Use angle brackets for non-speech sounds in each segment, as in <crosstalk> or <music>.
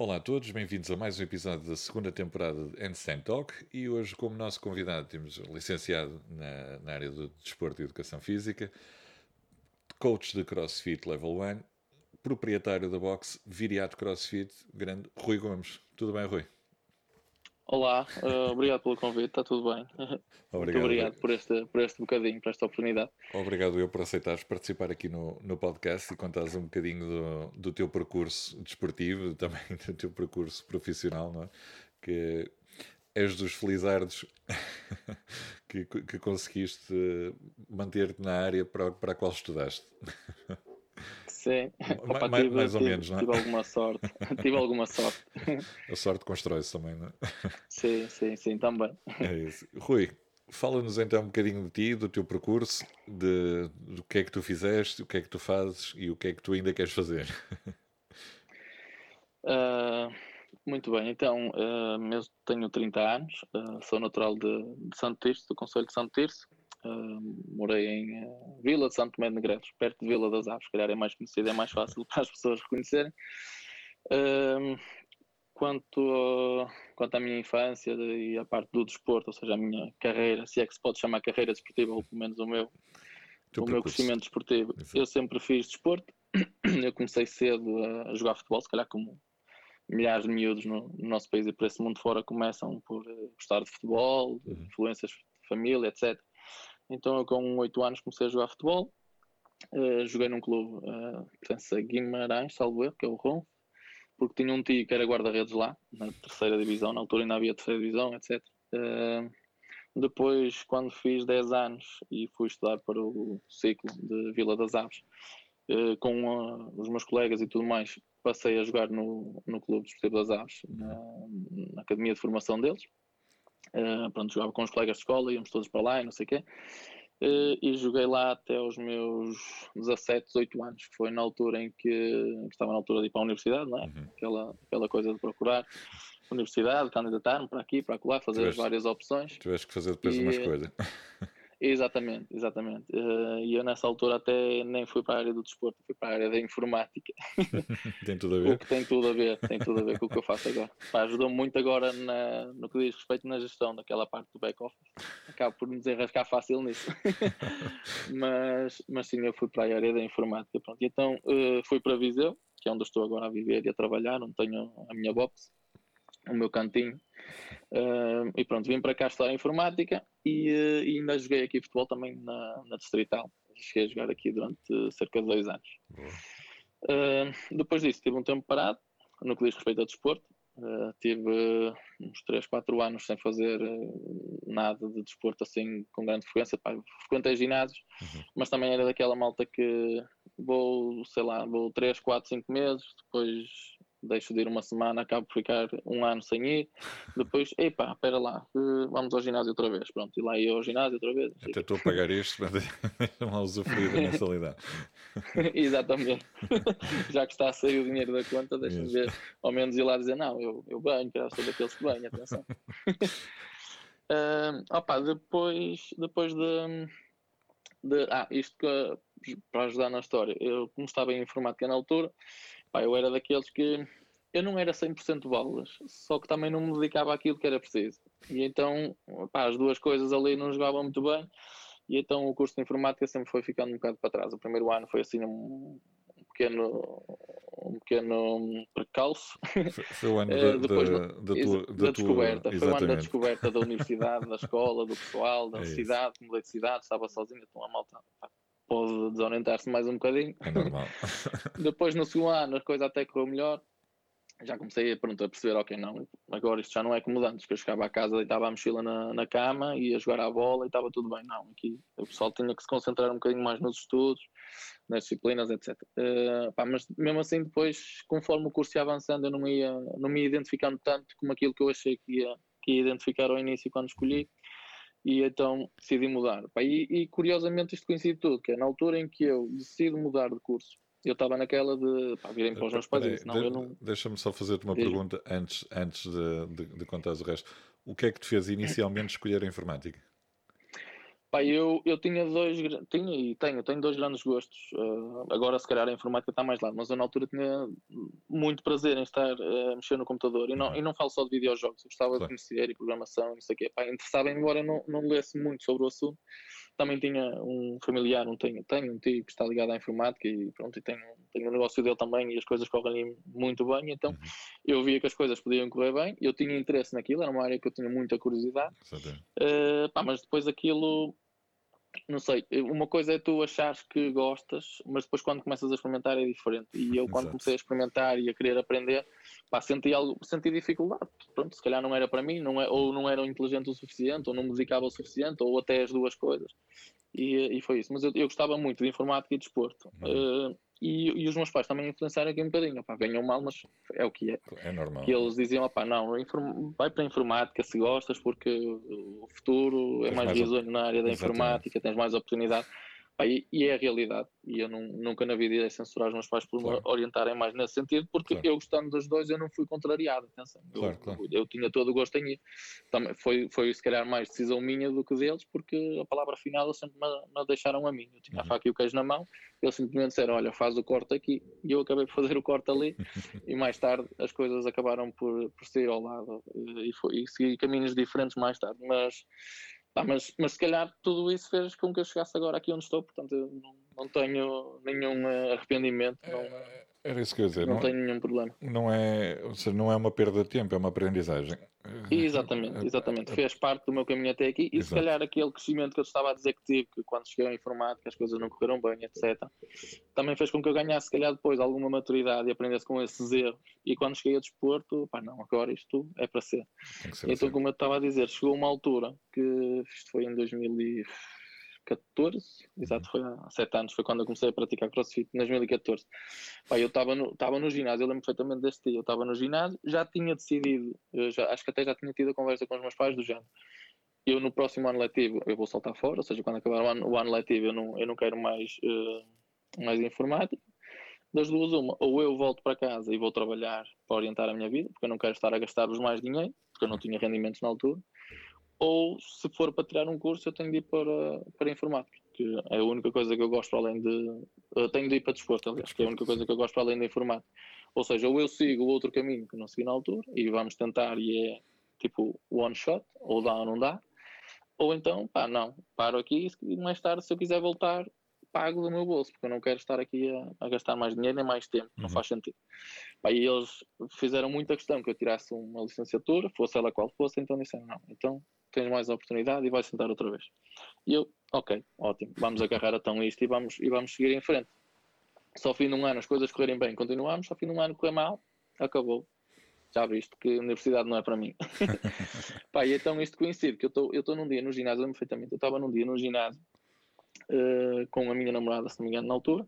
Olá a todos, bem-vindos a mais um episódio da segunda temporada de Handstand Talk e hoje como nosso convidado temos licenciado na, na área do desporto e educação física, coach de CrossFit Level 1, proprietário da box Viriato CrossFit, grande Rui Gomes. Tudo bem, Rui? Olá, uh, obrigado pelo convite, está tudo bem. <laughs> Obrigado, Muito obrigado por este, por este bocadinho, por esta oportunidade. Obrigado eu por aceitares participar aqui no, no podcast e contares um bocadinho do, do teu percurso desportivo, <laughs> também do teu percurso profissional, não é? Que és dos felizardos <laughs> que, que conseguiste manter-te na área para, para a qual estudaste. Sim, Opa, mais, tive, mais ou tive, menos, não é? Tive alguma sorte. <laughs> tive alguma sorte. A sorte constrói-se também, não é? Sim, sim, sim, também. É isso. Rui, fala-nos então um bocadinho de ti, do teu percurso, de, do que é que tu fizeste, o que é que tu fazes e o que é que tu ainda queres fazer. Uh, <laughs> muito bem, então, uh, eu tenho 30 anos, uh, sou natural de, de Santo Tirso, do Conselho de Santo Tirso, Uh, morei em uh, Vila de Santo Tomé de Negreiros, perto de Vila das Aves, se calhar é mais conhecido, é mais fácil <laughs> para as pessoas reconhecerem. Uh, quanto, quanto à minha infância e a parte do desporto, ou seja, a minha carreira, se é que se pode chamar carreira desportiva, ou pelo menos o meu, o meu crescimento desportivo, eu sempre fiz desporto. <clears throat> Eu comecei cedo a jogar futebol, se calhar como milhares de miúdos no, no nosso país e por esse mundo fora começam por gostar de futebol, de uhum. influências de família, etc. Então eu com 8 anos comecei a jogar futebol. Uh, joguei num clube, uh, pertence a Guimarães, salvo erro, que é o Ron, porque tinha um tio que era guarda-redes lá, na terceira divisão, na altura ainda havia terceira divisão, etc. Uh, depois, quando fiz 10 anos e fui estudar para o ciclo de Vila das Aves, uh, com os meus colegas e tudo mais, passei a jogar no, no Clube Desportivo das Aves, na, na academia de formação deles. Uh, pronto, jogava com os colegas de escola, íamos todos para lá e não sei o quê. Uh, e joguei lá até aos meus 17, 18 anos, que foi na altura em que, que estava na altura de ir para a universidade, não é? Uhum. Aquela, aquela coisa de procurar universidade, candidatar-me para aqui, para lá, fazer tiveste, várias opções. Tiveste que fazer depois e, uma escolha. <laughs> Exatamente, exatamente. Uh, e eu nessa altura até nem fui para a área do desporto, fui para a área da informática. <laughs> tem tudo a ver. O que tem tudo a ver, tem tudo a ver com o que eu faço agora. Ajudou-me muito agora na, no que diz respeito na gestão daquela parte do back-office. Acabo por me desenrascar fácil nisso. <laughs> mas, mas sim, eu fui para a área da informática. Pronto. E então uh, fui para Viseu, que é onde estou agora a viver e a trabalhar, onde tenho a minha box, o meu cantinho. Uh, e pronto, vim para cá estudar informática e, uh, e, ainda joguei aqui futebol também na, na Distrital. Cheguei a jogar aqui durante cerca de dois anos. Uh, depois disso, tive um tempo parado no que diz respeito ao desporto. tive uns 3, 4 anos sem fazer nada de desporto assim com grande frequência. Pá, frequentei ginásios, uhum. mas também era daquela malta que vou, sei lá, vou 3, 4, 5 meses, depois deixo de ir uma semana, acabo por ficar um ano sem ir. Depois, epá, espera lá, vamos ao ginásio outra vez. Pronto, e lá ia ao ginásio outra vez. Até estou a pagar isto, mas <laughs> deixa-me lá usufruir da mensalidade. <laughs> Exatamente. <laughs> Já que está a sair o dinheiro da conta, deixa-me ver, ao menos ir lá dizer: não, eu, eu banho, quero ser daqueles que banho, atenção. uh, opa, depois, depois de, de. Ah, isto que, para ajudar na história, eu, como estava em informática na altura Pá, eu era daqueles que eu não era 100% balas, só que também não me dedicava àquilo que era preciso. E então, pá, as duas coisas ali não jogavam muito bem. E então o curso de informática sempre foi ficando um bocado para trás. O primeiro ano foi assim um, pequeno um pequeno percalço. Foi, o ano <laughs> da, Depois, da, da, tua, da, da descoberta. Tua... Foi o ano da descoberta da universidade, da escola, do pessoal, da <laughs> é cidade, mudei de cidade, estava sozinho, então a malta pode desorientar-se mais um bocadinho. É normal. <laughs> Depois, no segundo ano, a coisa até correu melhor. Já comecei pronto, a perceber, ok, não, agora isto já não é como antes, que eu chegava à casa, deitava a mochila na, na cama, ia jogar à bola e estava tudo bem. Não, aqui o pessoal tinha que se concentrar um bocadinho mais nos estudos, nas disciplinas, etc. Uh, eh, pá, mas mesmo assim, depois, conforme o curso ia avançando, eu não ia, não me ia identificando tanto como aquilo que eu achei que ia, que ia identificar ao início quando escolhi e então decidi mudar. E, e, curiosamente isto coincide tudo, que é na altura em que eu decido mudar de curso, eu estava naquela de pá, virem para os meus pais, senão de, eu não... Deixa-me só fazer-te uma pergunta antes, antes de, de, de contares o resto. O que é que te fez inicialmente escolher a informática? Pá, eu, eu tinha dois, tinha e tenho, tenho dois grandes gostos. Uh, agora, se calhar, a informática está mais lá, mas eu na altura tinha muito prazer em estar uh, a mexer no computador. E não, e não falo só de videojogos, eu gostava claro. de conhecer e programação, não sei o quê. Pá, interessava, embora não, não lesse muito sobre o assunto. Também tinha um familiar, um tenho, tenho um tio que está ligado à informática e pronto, e tenho, tenho um negócio dele também e as coisas correm muito bem. Então, uhum. eu via que as coisas podiam correr bem, eu tinha interesse naquilo, era uma área que eu tinha muita curiosidade. Uh, pá, mas depois aquilo não sei, uma coisa é tu achares que gostas, mas depois quando começas a experimentar é diferente. E eu quando Exato. comecei a experimentar e a querer aprender, pá, senti algo, senti dificuldade. Pronto, se calhar não era para mim, não é, ou não era inteligente o suficiente, ou não musicava o suficiente, ou até as duas coisas. E, e foi isso. Mas eu, eu, gostava muito de informática e desporto. De uh, e, e, os meus pais também influenciaram aqui um bocadinho. Opá, ganham mal, mas é o que é. É normal. Que eles diziam: opá, não, vai para a informática se gostas, porque o futuro é mais risonho na área da Exatamente. informática, tens mais oportunidade. E, e, é a realidade. E eu não, nunca na vida irei censurar os meus pais por claro. me orientarem mais nesse sentido, porque claro. eu gostando dos dois, eu não fui contrariado. Atenção. Claro, eu, claro. eu, tinha todo o gosto em ir. Também foi, foi se calhar mais decisão minha do que deles, porque a palavra final eles sempre me, me deixaram a mim. Eu tinha uhum. a faca e o queijo na mão, eles simplesmente disseram: Olha, faz o corte aqui. E eu acabei por fazer o corte ali. <laughs> e mais tarde as coisas acabaram por, por sair ao lado e, foi, e segui caminhos diferentes mais tarde. Mas Pá, mas, mas se calhar tudo isso fez com que eu chegasse agora aqui onde estou, portanto não, não tenho nenhum eh, arrependimento. Não, é, era isso que eu ia dizer. Não, não tenho nenhum problema. Não é, ou seja, não é uma perda de tempo, é uma aprendizagem. Exatamente, exatamente. Fez parte do meu caminho até aqui e Exato. se calhar aquele crescimento que eu estava a dizer que tive, que quando cheguei à informática as coisas não correram bem, etc. Também fez com que eu ganhasse, se calhar, depois alguma maturidade e aprendesse com esses erros. E quando cheguei a desporto, pá, não, agora isto é para ser. ser então, assim. como eu estava a dizer, chegou uma altura que isto foi em 2000 e 2014, exato, foi há sete anos, foi quando eu comecei a praticar crossfit, em 2014. Pá, eu estava no, no ginásio, eu lembro perfeitamente deste dia, eu estava no ginásio, já tinha decidido, já, acho que até já tinha tido a conversa com os meus pais do género. Eu no próximo ano letivo eu vou saltar fora, ou seja, quando acabar o ano, o ano letivo eu não, eu não quero mais, uh, mais informática. Das duas, uma, ou eu volto para casa e vou trabalhar para orientar a minha vida, porque eu não quero estar a gastar-vos mais dinheiro, porque eu não tinha rendimentos na altura ou se for para tirar um curso eu tenho de ir para, para informática, que é a única coisa que eu gosto além de. Eu tenho de ir para desporto, aliás, que é a única coisa que eu gosto além da informática. Ou seja, ou eu sigo o outro caminho que não segui na altura e vamos tentar e é tipo one shot, ou dá ou não dá, ou então, pá, não, paro aqui e mais tarde, se eu quiser voltar, pago do meu bolso, porque eu não quero estar aqui a, a gastar mais dinheiro nem mais tempo, uhum. não faz sentido. Pá, e eles fizeram muita questão que eu tirasse uma licenciatura, fosse ela qual fosse, então disseram, não, então tens mais oportunidade e vais tentar outra vez. E eu, ok, ótimo, vamos agarrar então isto e vamos, e vamos seguir em frente. Só ao fim de um ano as coisas correrem bem, continuamos, só ao fim de um ano correr mal, acabou. Já viste que a universidade não é para mim. <laughs> Pá, e então isto coincide, que eu estou num dia no ginásio, lembro perfeitamente, eu estava num dia no ginásio Uh, com a minha namorada, se não me engano, na altura.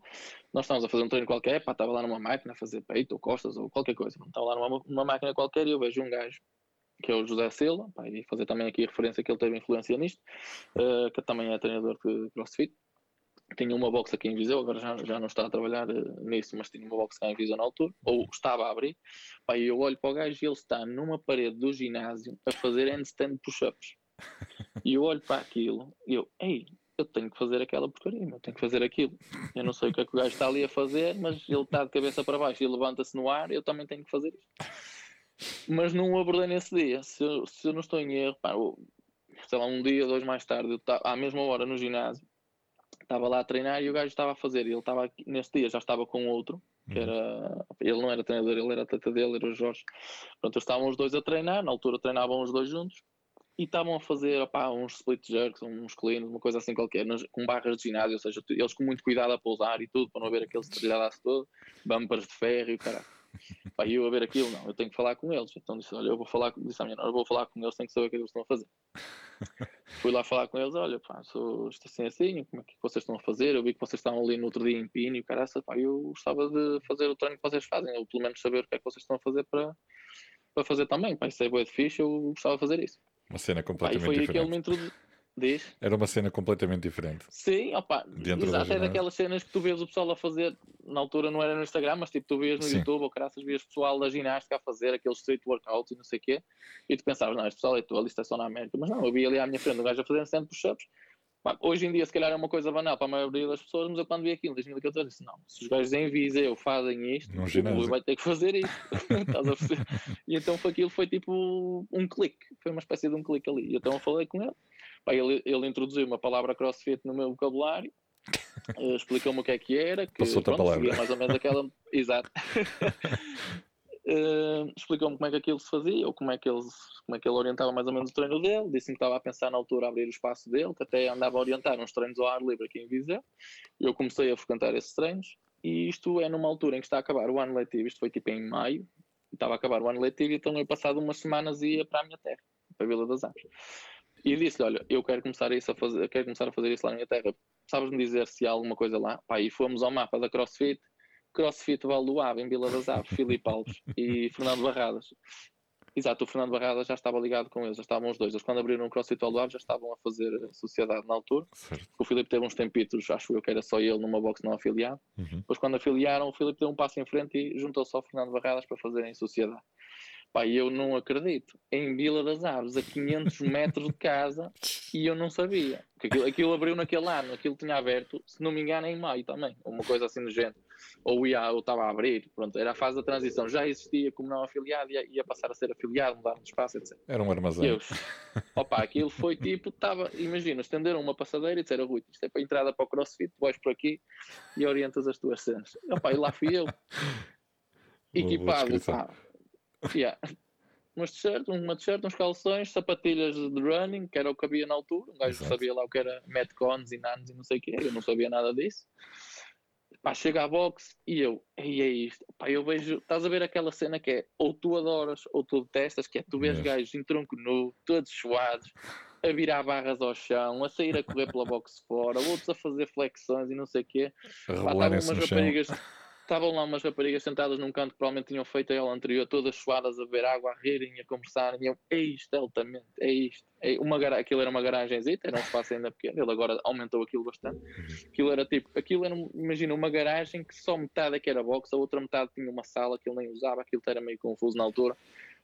Nós estávamos a fazer um treino qualquer, pá, estava lá numa máquina a fazer peito ou costas ou qualquer coisa. Estava lá numa, numa máquina qualquer e eu vejo um gajo que é o José Silva, pá, e fazer também aqui a referência que ele teve influência nisto, uh, que também é treinador de CrossFit. Tinha uma box aqui em Viseu, agora já, já não está a trabalhar uh, nisso, mas tinha uma box cá em Viseu na altura, ou estava a abrir. Pá, e eu olho para o gajo e ele está numa parede do ginásio a fazer handstand push-ups. E eu olho para aquilo e eu, ei, eu tenho que fazer aquela porcaria, eu tenho que fazer aquilo. Eu não sei o que é que o gajo está ali a fazer, mas ele está de cabeça para baixo e levanta-se no ar, eu também tenho que fazer isto mas não o abordei nesse dia. Se eu, se eu não estou em erro, pá, sei lá, um dia, dois mais tarde, eu estava à mesma hora no ginásio, estava lá a treinar e o gajo estava a fazer. Ele estava nesse dia já estava com outro, que uhum. era. Ele não era treinador, ele era atleta dele, era o Jorge. Pronto, estavam os dois a treinar, na altura treinavam os dois juntos e estavam a fazer opá, uns split jerks, uns cleans, uma coisa assim qualquer, com barras de ginásio, ou seja, eles com muito cuidado a pousar e tudo, para não haver aquele estrelhadaço todo, bumpers de ferro e o caralho. Pá, eu a ver aquilo, não, eu tenho que falar com eles. Então disse, olha, eu vou falar, disse à minha eu vou falar com eles, tenho que saber o que, é eles estão a fazer. <laughs> Fui lá falar com eles, olha, pá, sou isto assim assim, como é que vocês estão a fazer? Eu vi que vocês estavam ali no outro dia em Pino e caraça, pá, eu gostava de fazer o treino que vocês fazem, ou pelo menos saber o que é que vocês estão a fazer para, para fazer também, pá, isso é boa de fixe, eu gostava de fazer isso. Uma cena completamente pá, e foi diferente. Aí que ele me introduziu Diz? Era uma cena completamente diferente. Sim, opa, exato, é daquelas cenas que tu vês o pessoal a fazer, na altura não era no Instagram, mas tipo, tu vês no Sim. YouTube ou caraças, vias pessoal da ginástica a fazer aqueles street workouts e não sei o quê, e tu pensavas, não, este pessoal é tua, isto é só na América, mas não, eu vi ali à minha frente um gajo a fazer 100 push-ups, hoje em dia, se calhar, é uma coisa banal para a maioria das pessoas, mas eu quando vi aquilo em 2014 disse: não, se os gajos em Viseu fazem isto, Num o. Rui vai ter que fazer isto. <laughs> E então foi aquilo foi tipo um clique, foi uma espécie de um clique ali. E então eu falei com ele. Pá, ele, ele introduziu uma palavra crossfit no meu vocabulário, <laughs> eh, explicou-me o que é que era, que Passou-te a pronto, palavra. mais ou menos aquela. <laughs> Exato. <laughs> Eh, explicou-me como é que aquilo se fazia, ou como é que, ele, como é que ele orientava mais ou menos o treino dele. Disse-me que estava a pensar na altura abrir o espaço dele, que até andava a orientar uns treinos ao ar livre aqui em Viseu. Eu comecei a frequentar esses treinos, e isto é numa altura em que está a acabar o ano letivo, isto foi tipo em maio, estava a acabar o ano letivo, então eu passado umas semanas ia para a minha terra, para a Vila das Aves. E disse-lhe, olha, eu quero começar, isso a fazer, quero começar a fazer isso lá na minha terra. Sabes-me dizer se há alguma coisa lá? Pá, e fomos ao mapa da CrossFit, CrossFit Val do Ave, em Vila das Aves, Filipe Alves e <laughs> Fernando Barradas. Exato, o Fernando Barradas já estava ligado com eles, já estavam os dois. Eles quando abriram o CrossFit Val do Ave já estavam a fazer a sociedade na altura. Certo. O Filipe teve uns tempitos, acho eu que era só ele numa box não afiliado. Uhum. Depois, quando afiliaram, o Filipe deu um passo em frente e juntou-se ao Fernando Barradas para fazerem sociedade. Pá, eu não acredito. Em Vila das Aves, a 500 <laughs> metros de casa, e eu não sabia. Porque aquilo, aquilo abriu naquele ano, aquilo tinha aberto, se não me engano, em maio também. Uma coisa assim do género. Ou ia, ou estava a abrir, pronto, era a fase da transição. Já existia como não afiliado, ia, ia passar a ser afiliado, mudar de espaço, etc. Era um armazém. eu, opa, aquilo foi tipo, estava, imagina, estenderam uma passadeira e disseram, Rui, isto é para a entrada para o CrossFit, tu vais por aqui e orientas as tuas cenas. E, opa, e lá fui eu, equipado, pá, yeah. <laughs> umas t-shirt, uma t-shirt, uns calções, sapatilhas de running, que era o que havia na altura, um gajo Exato. sabia lá o que era metcons e nanos e não sei o que, eu não sabia nada disso. Pá, chega à box e eu, e é isto. Pá, eu vejo, estás a ver aquela cena que é ou tu adoras ou tu detestas, que é tu vês Mesmo. gajos em tronco nu, todos suados, a virar barras ao chão, a sair a correr pela box fora, outros a fazer flexões e não sei o quê. Pá, estavam umas no chão. Estavam lá umas raparigas sentadas num canto que provavelmente tinham feito a ela anterior, todas suadas a beber água, a rirem, a conversarem. E eu, é isto, altamente, é isto. É uma gara... Aquilo era uma garagenzita, era um espaço ainda pequeno, ele agora aumentou aquilo bastante. Aquilo era tipo, aquilo era, imagina, uma garagem que só metade é que era box, a outra metade tinha uma sala que ele nem usava, aquilo era meio confuso na altura.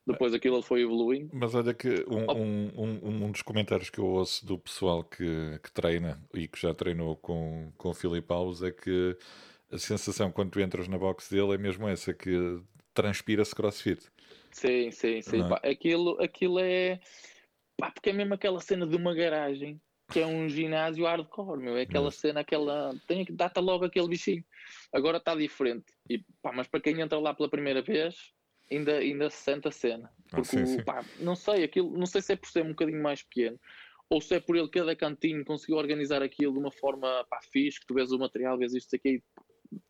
Depois aquilo foi evoluindo. Mas olha que um, um, um, um dos comentários que eu ouço do pessoal que, que treina e que já treinou com, com o Filipe Alves é que a sensação quando tu entras na box dele é mesmo essa, que transpira-se crossfit. Sim, sim, sim. É? pá. Aquilo, aquilo é. Pá, porque é mesmo aquela cena de uma garagem que é um ginásio hardcore, meu. É aquela cena, aquela. Tem que dá-te logo aquele bichinho. Agora está diferente. E, pá, mas para quem entra lá pela primeira vez, ainda, ainda se sente a cena. Ah, Porque, sim, o- sim. pá, não sei, aquilo, não sei se é por ser um bocadinho mais pequeno. Ou se é por ele, cada cantinho conseguiu organizar aquilo de uma forma pá, fixe, que tu vês o material, vês isto aqui,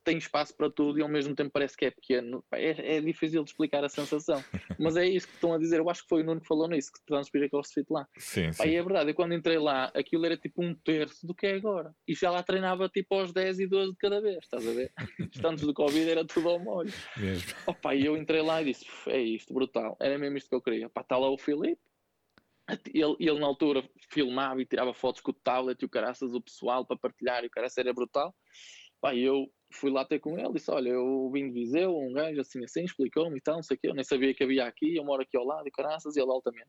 tem espaço para tudo e ao mesmo tempo parece que é pequeno. É, é difícil de explicar a sensação. <laughs> Mas é isso que estão a dizer. Eu acho que foi o Nuno que falou nisso, que transpira CrossFit lá. Sim, Pá, sim. e é verdade, eu quando entrei lá, aquilo era tipo um terço do que é agora. E já lá treinava tipo aos 10 e 12 de cada vez, estás a ver? Antes do Covid era tudo ao molho. Mesmo. <laughs> Opa, e eu entrei lá e disse: "Uf, é isto, brutal. Era mesmo isto que eu queria. Pá, está lá o Filipe. Ele, ele na altura filmava e tirava fotos com o tablet e o caraças, o pessoal para partilhar e o caraças era brutal. Pá, eu fui lá ter com ele disse: Olha, eu vim de Viseu, um gajo assim assim, explicou-me e tal, não sei o quê. Eu nem sabia que havia aqui, eu moro aqui ao lado e caraças, e ele altamente.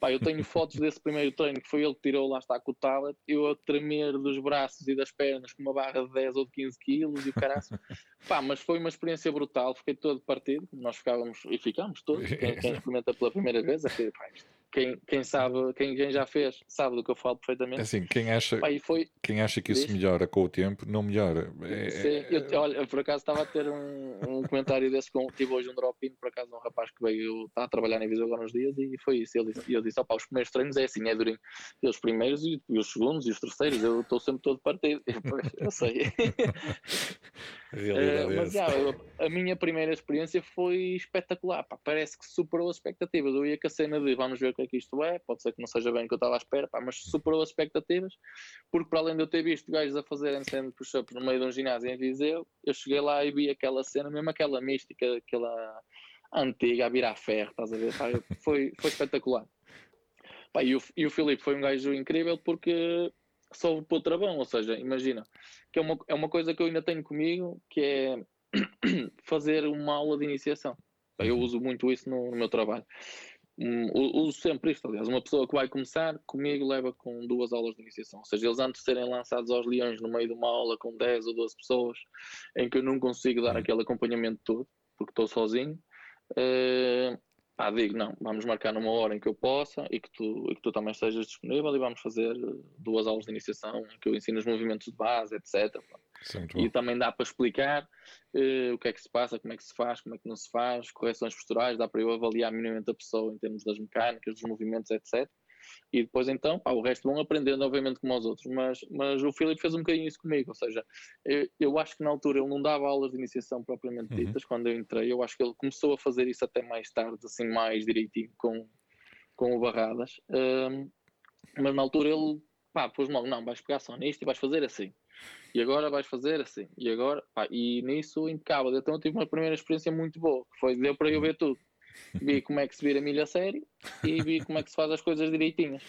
Pá, eu tenho fotos desse primeiro treino que foi ele que tirou, lá está com o tablet, eu a tremer dos braços e das pernas com uma barra de 10 ou de 15 quilos e o caraças. <laughs> Pá, mas foi uma experiência brutal, fiquei todo partido, nós ficávamos e ficámos todos, <laughs> quem, quem experimenta pela primeira vez, é que, pá, isto- quem, quem sabe, quem, quem já fez, sabe do que eu falo perfeitamente. Assim, quem acha, foi, quem acha que isso Diz? melhora com o tempo, não melhora. É- Sim, eu, olha, por acaso estava a ter um, um comentário desse com tive hoje um drop-in, por acaso um rapaz que veio, está a trabalhar em Viseu agora uns dias e foi isso. Ele disse, e eu disse, opa, os primeiros treinos é assim, é durinho. E os primeiros e, e os segundos e os terceiros, eu estou sempre todo partido. <laughs> Pois, eu sei. <laughs> é mas já, a minha primeira experiência foi espetacular. pá, parece que superou as expectativas. Eu ia com a cena de vamos ver o que é que isto é. Pode ser que não seja bem o que eu estava à espera, pá, mas superou as expectativas. Porque para além de eu ter visto gajos a fazerem stand push-ups no meio de um ginásio em Viseu, eu cheguei lá e vi aquela cena, mesmo aquela mística, aquela antiga a virar ferro, estás a ver? Pá, foi, foi espetacular. Pá, e, o, e o Filipe foi um gajo incrível porque soube pôr travão, ou seja, imagina, que é uma, é uma coisa que eu ainda tenho comigo, que é <clears throat> fazer uma aula de iniciação. Eu uso muito isso no, no meu trabalho. um, uso sempre isto, aliás, uma pessoa que vai começar comigo leva com duas aulas de iniciação, ou seja, eles antes de serem lançados aos leões no meio de uma aula com 10 ou 12 pessoas, em que eu não consigo dar uhum. aquele acompanhamento todo, porque estou sozinho, uh, pá, digo, não, vamos marcar numa hora em que eu possa e que tu, e que tu também estejas disponível e vamos fazer duas aulas de iniciação em que eu ensino os movimentos de base, etc. E também dá para explicar uh, o que é que se passa, como é que se faz, como é que não se faz, correções posturais, dá para eu avaliar minimamente a pessoa em termos das mecânicas, dos movimentos, etc. E depois então, pá, o resto vão aprendendo, obviamente, como os outros. Mas, mas o Filipe fez um bocadinho isso comigo, ou seja, eu, eu acho que na altura ele não dava aulas de iniciação propriamente uhum. ditas, uhum. quando eu entrei, eu acho que ele começou a fazer isso até mais tarde, assim, mais direitinho com, com o Barradas. Um, mas na altura ele, pá, pôs logo, não, vais pegar só nisto e vais fazer assim e agora vais fazer assim, e agora, pá, e nisso impecável. Então eu tive uma primeira experiência muito boa, que foi, deu para eu ver tudo. Vi como é que se vira milha a sério e vi como é que se faz as coisas direitinhas.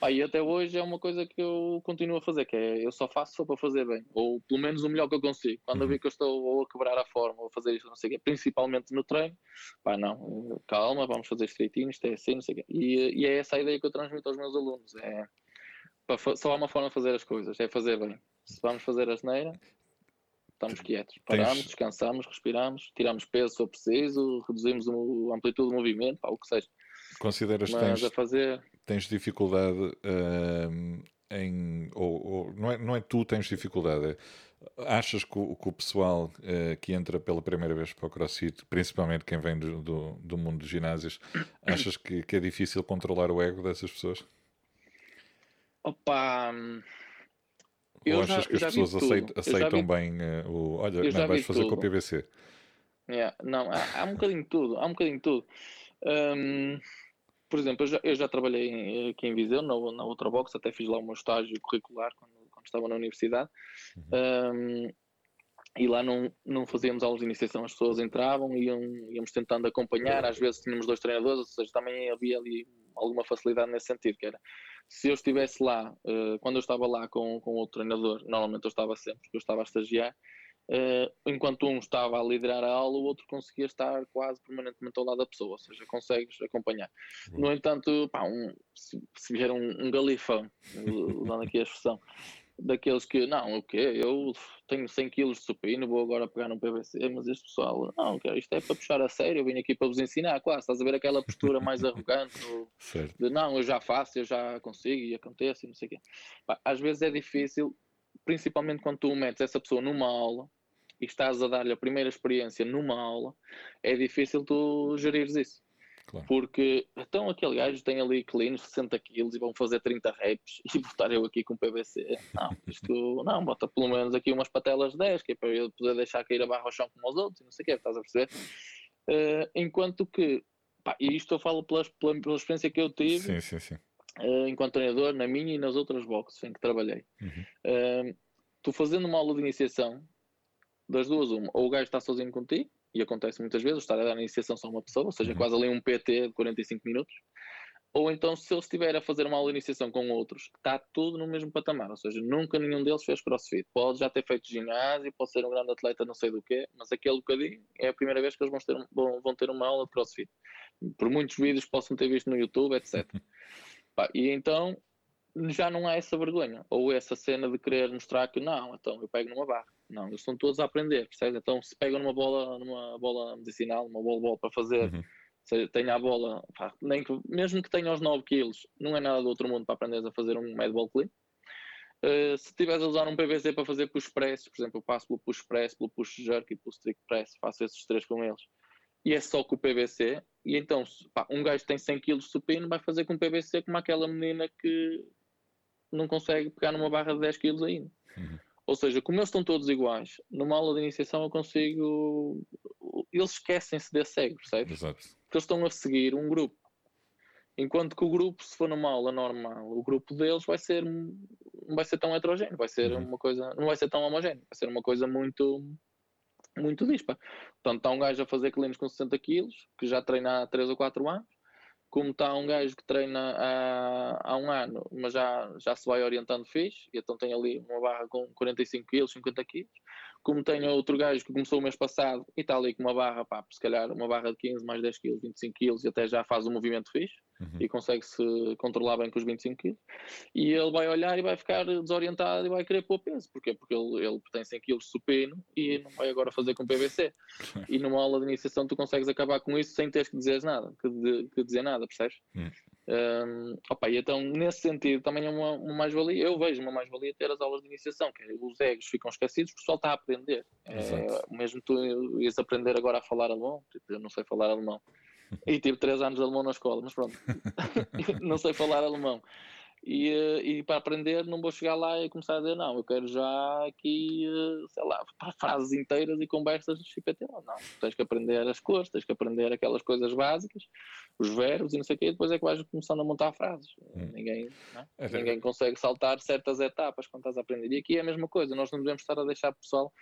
Pá, e até hoje é uma coisa que eu continuo a fazer, que é eu só faço só para fazer bem, ou pelo menos o melhor que eu consigo. Quando eu vi uhum. que eu estou ou a quebrar a forma, ou a fazer isto, não sei o quê, principalmente no treino, pá, não, calma, vamos fazer isto direitinho, isto é assim, não sei o quê. E, e é essa a ideia que eu transmito aos meus alunos, é só há uma forma de fazer as coisas, é fazer bem. Se vamos fazer a asneira, estamos quietos. Paramos, Tens... descansamos, respiramos, tiramos peso se for preciso, reduzimos a amplitude do movimento, o que seja. Consideras que tens, fazer... tens dificuldade uh, em. Ou, ou, não, é, não é tu tens dificuldade, é, achas que o, que o pessoal uh, que entra pela primeira vez para o CrossFit, principalmente quem vem do, do, do mundo dos ginásios, <coughs> achas que, que é difícil controlar o ego dessas pessoas? Opa. Eu Ou achas já, que as pessoas aceitam, aceitam vi... bem uh, o. Olha, não vais fazer tudo. com o PVC? Yeah, não, há, há, um bocadinho de tudo. Há um bocadinho de tudo. Um, por exemplo, eu já, eu já trabalhei aqui em Viseu, na, na outra box, até fiz lá o meu estágio curricular quando, quando estava na universidade. Uhum. Um, e lá não, não fazíamos aulas de iniciação, as pessoas entravam e iam, íamos tentando acompanhar, às vezes tínhamos dois treinadores, ou seja, também havia ali alguma facilidade nesse sentido, que era se eu estivesse lá, uh, quando eu estava lá com, com outro treinador, normalmente eu estava sempre, porque eu estava a estagiar, uh, enquanto um estava a liderar a aula, o outro conseguia estar quase permanentemente ao lado da pessoa, ou seja, consegues acompanhar. No entanto, pá, um, se, se vier um, um galifão, <laughs> usando aqui a expressão, daqueles que, não, o quê? Eu tenho 100 kg de supino, vou agora pegar num PVC, mas este pessoal, não, isto é para puxar a sério, eu vim aqui para vos ensinar, claro, estás a ver aquela postura mais arrogante, <laughs> de não, eu já faço, eu já consigo e acontece, e não sei o quê. às vezes é difícil, principalmente quando tu metes essa pessoa numa aula e estás a dar-lhe a primeira experiência numa aula, é difícil tu gerires isso. Claro. Porque então aquele gajo tem ali cleans 60 quilos e vão fazer 30 reps <laughs> e botar eu aqui com PVC. Não, isto não, bota pelo menos aqui umas patelas 10, que é para eu poder deixar cair a barra ao chão como os outros, não sei o que, estás a perceber? Uh, enquanto que, pá, e isto eu falo pela, pela, pela experiência que eu tive sim, sim, sim. Uh, enquanto treinador, na minha e nas outras boxes em que trabalhei. Uhum. Uh, fazendo uma aula de iniciação, das duas, uma, ou o gajo está sozinho contigo, e acontece muitas vezes, estar a dar a iniciação só uma pessoa, ou seja, uhum. quase ali um PT de 45 minutos. Ou então, se ele estiver a fazer uma aula de iniciação com outros, está tudo no mesmo patamar, ou seja, nunca nenhum deles fez crossfit. Pode já ter feito ginásio, pode ser um grande atleta, não sei do quê, mas aquele bocadinho é a primeira vez que eles vão ter, vão, vão ter uma aula de crossfit. Por muitos vídeos que possam ter visto no YouTube, etc. <laughs> Pá, e então, já não há essa vergonha, ou essa cena de querer mostrar que não, então eu pego numa barra. Não, eles estão todos a aprender, percebes? Então, se pegam numa bola, numa bola medicinal, uma bola, bola para fazer, uhum. se tenha a bola, pá, nem que, mesmo que tenha os 9 quilos, não é nada do outro mundo para aprenderes a fazer um mad ball clean. Uh, se estiveres a usar um PVC para fazer push press, por exemplo, eu passo pelo push press, pelo push jerk e pelo strict press, faço esses três com eles. E é só com o PVC. E então, pá, um gajo que tem 100 kg de supino vai fazer com PVC como aquela menina que não consegue pegar numa barra de 10 kg ainda. Uhum. Ou seja, como eles estão todos iguais, numa aula de iniciação eu consigo. Eles esquecem-se desse ego, percebes? Exato. Porque eles estão a seguir um grupo. Enquanto que o grupo, se for numa aula normal, o grupo deles vai ser não vai ser tão heterogéneo, vai ser uhum. uma coisa, não vai ser tão homogéneo, vai ser uma coisa muito muito dispa. Portanto, está um gajo a fazer cleans com 60 quilos, que já treina há 3 ou 4 anos, como está um gajo que treina há, há um ano, mas já, já se vai orientando fixe, e então tem ali uma barra com 45 kg, 50 kg, como tenho outro gajo que começou o mês passado e está ali com uma barra, pá, se calhar uma barra de 15, mais 10 kg, 25 kg e até já faz um movimento fixe uhum. e consegue-se controlar bem com os 25 kg. E ele vai olhar e vai ficar desorientado e vai querer pôr peso. Porquê? Porque ele, ele tem 100 kg de supino e não vai agora fazer com PVC. e numa aula de iniciação tu consegues acabar com isso sem teres que dizer nada, que, de, que dizer nada, percebes? Uhum. Um, opa, e então, nesse sentido, também é uma, uma mais-valia. Eu vejo uma mais-valia ter as aulas de iniciação, que é, os egos ficam esquecidos, o pessoal está a aprender. É, mesmo tu ias aprender agora a falar alemão, tipo, eu não sei falar alemão. E tive três anos de alemão na escola, mas pronto, <laughs> não sei falar alemão. E, eh, e para aprender não vou chegar lá e começar a dizer não, eu quero já aqui, eh, sei lá, frases inteiras e conversas de. Não, não, tens que aprender as cores, tens que aprender aquelas coisas básicas, os verbos e não sei o quê, e depois é que vais começando a montar frases. Hum. Ninguém, é? é Ninguém consegue saltar certas etapas quando estás a aprender. E aqui é a mesma coisa, nós não devemos estar a deixar o pessoal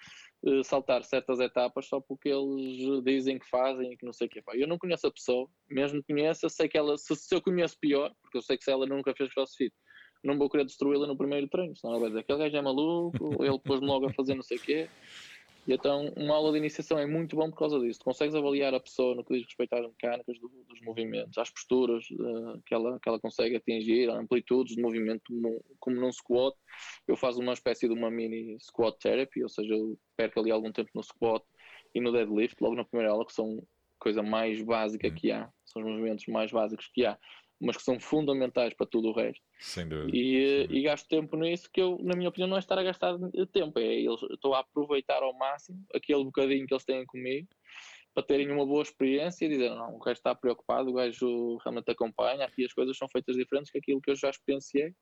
uh, saltar certas etapas só porque eles dizem que fazem e que não sei o quê. Eu não conheço a pessoa, mesmo que conheça, eu sei que ela, se, se eu conheço pior, porque eu sei que se ela nunca fez crossfit, não vou querer destruí-la no primeiro treino, senão ela vai dizer aquele gajo é maluco, ele pôs-me logo a fazer não sei o quê. E então, uma aula de iniciação é muito bom por causa disso. Tu consegues avaliar a pessoa no que diz respeito às mecânicas do, dos movimentos, às posturas uh, que, ela, que ela consegue atingir, amplitudes de movimento, como, como num squat. Eu faço uma espécie de uma mini squat therapy, ou seja, eu perco ali algum tempo no squat e no deadlift, logo na primeira aula, que são coisa mais básica que há, são os movimentos mais básicos que há mas que são fundamentais para tudo o resto. Sem dúvida. E, e gasto tempo nisso que eu, na minha opinião, não é estar a gastar tempo, é eles, estou a aproveitar ao máximo aquele bocadinho que eles têm comigo para terem uma boa experiência e dizer, não, o gajo está preocupado, o gajo realmente acompanha, aqui as coisas são feitas diferentes que aquilo que eu já experienciei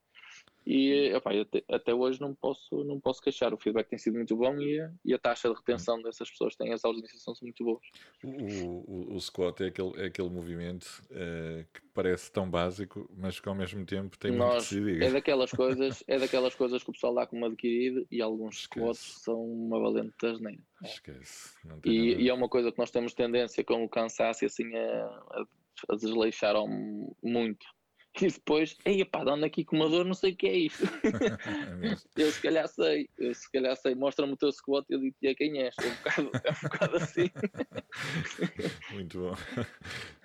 e opa, até, até, hoje não posso, não posso queixar. O feedback tem sido muito bom e a, e a taxa de retenção dessas pessoas que têm as aulas de iniciação são muito boas. O, o, o squat é aquele, é aquele movimento uh, que parece tão básico, mas que ao mesmo tempo tem Nós, muito que se diga. É <laughs> daquelas, coisas, é daquelas coisas que o pessoal dá como adquirido e alguns squats são uma valente asneira. É. Esquece. E, e, é uma coisa que nós temos tendência com o cansaço assim a, a, a desleixar muito <laughs> e depois, ei pá, dando aqui com uma dor, não sei o que é isto. <laughs> É <laughs> eu se calhar sei, eu se calhar sei, mostra-me o teu squat e eu digo-te quem és. É um bocado, é um bocado assim. Muito bom.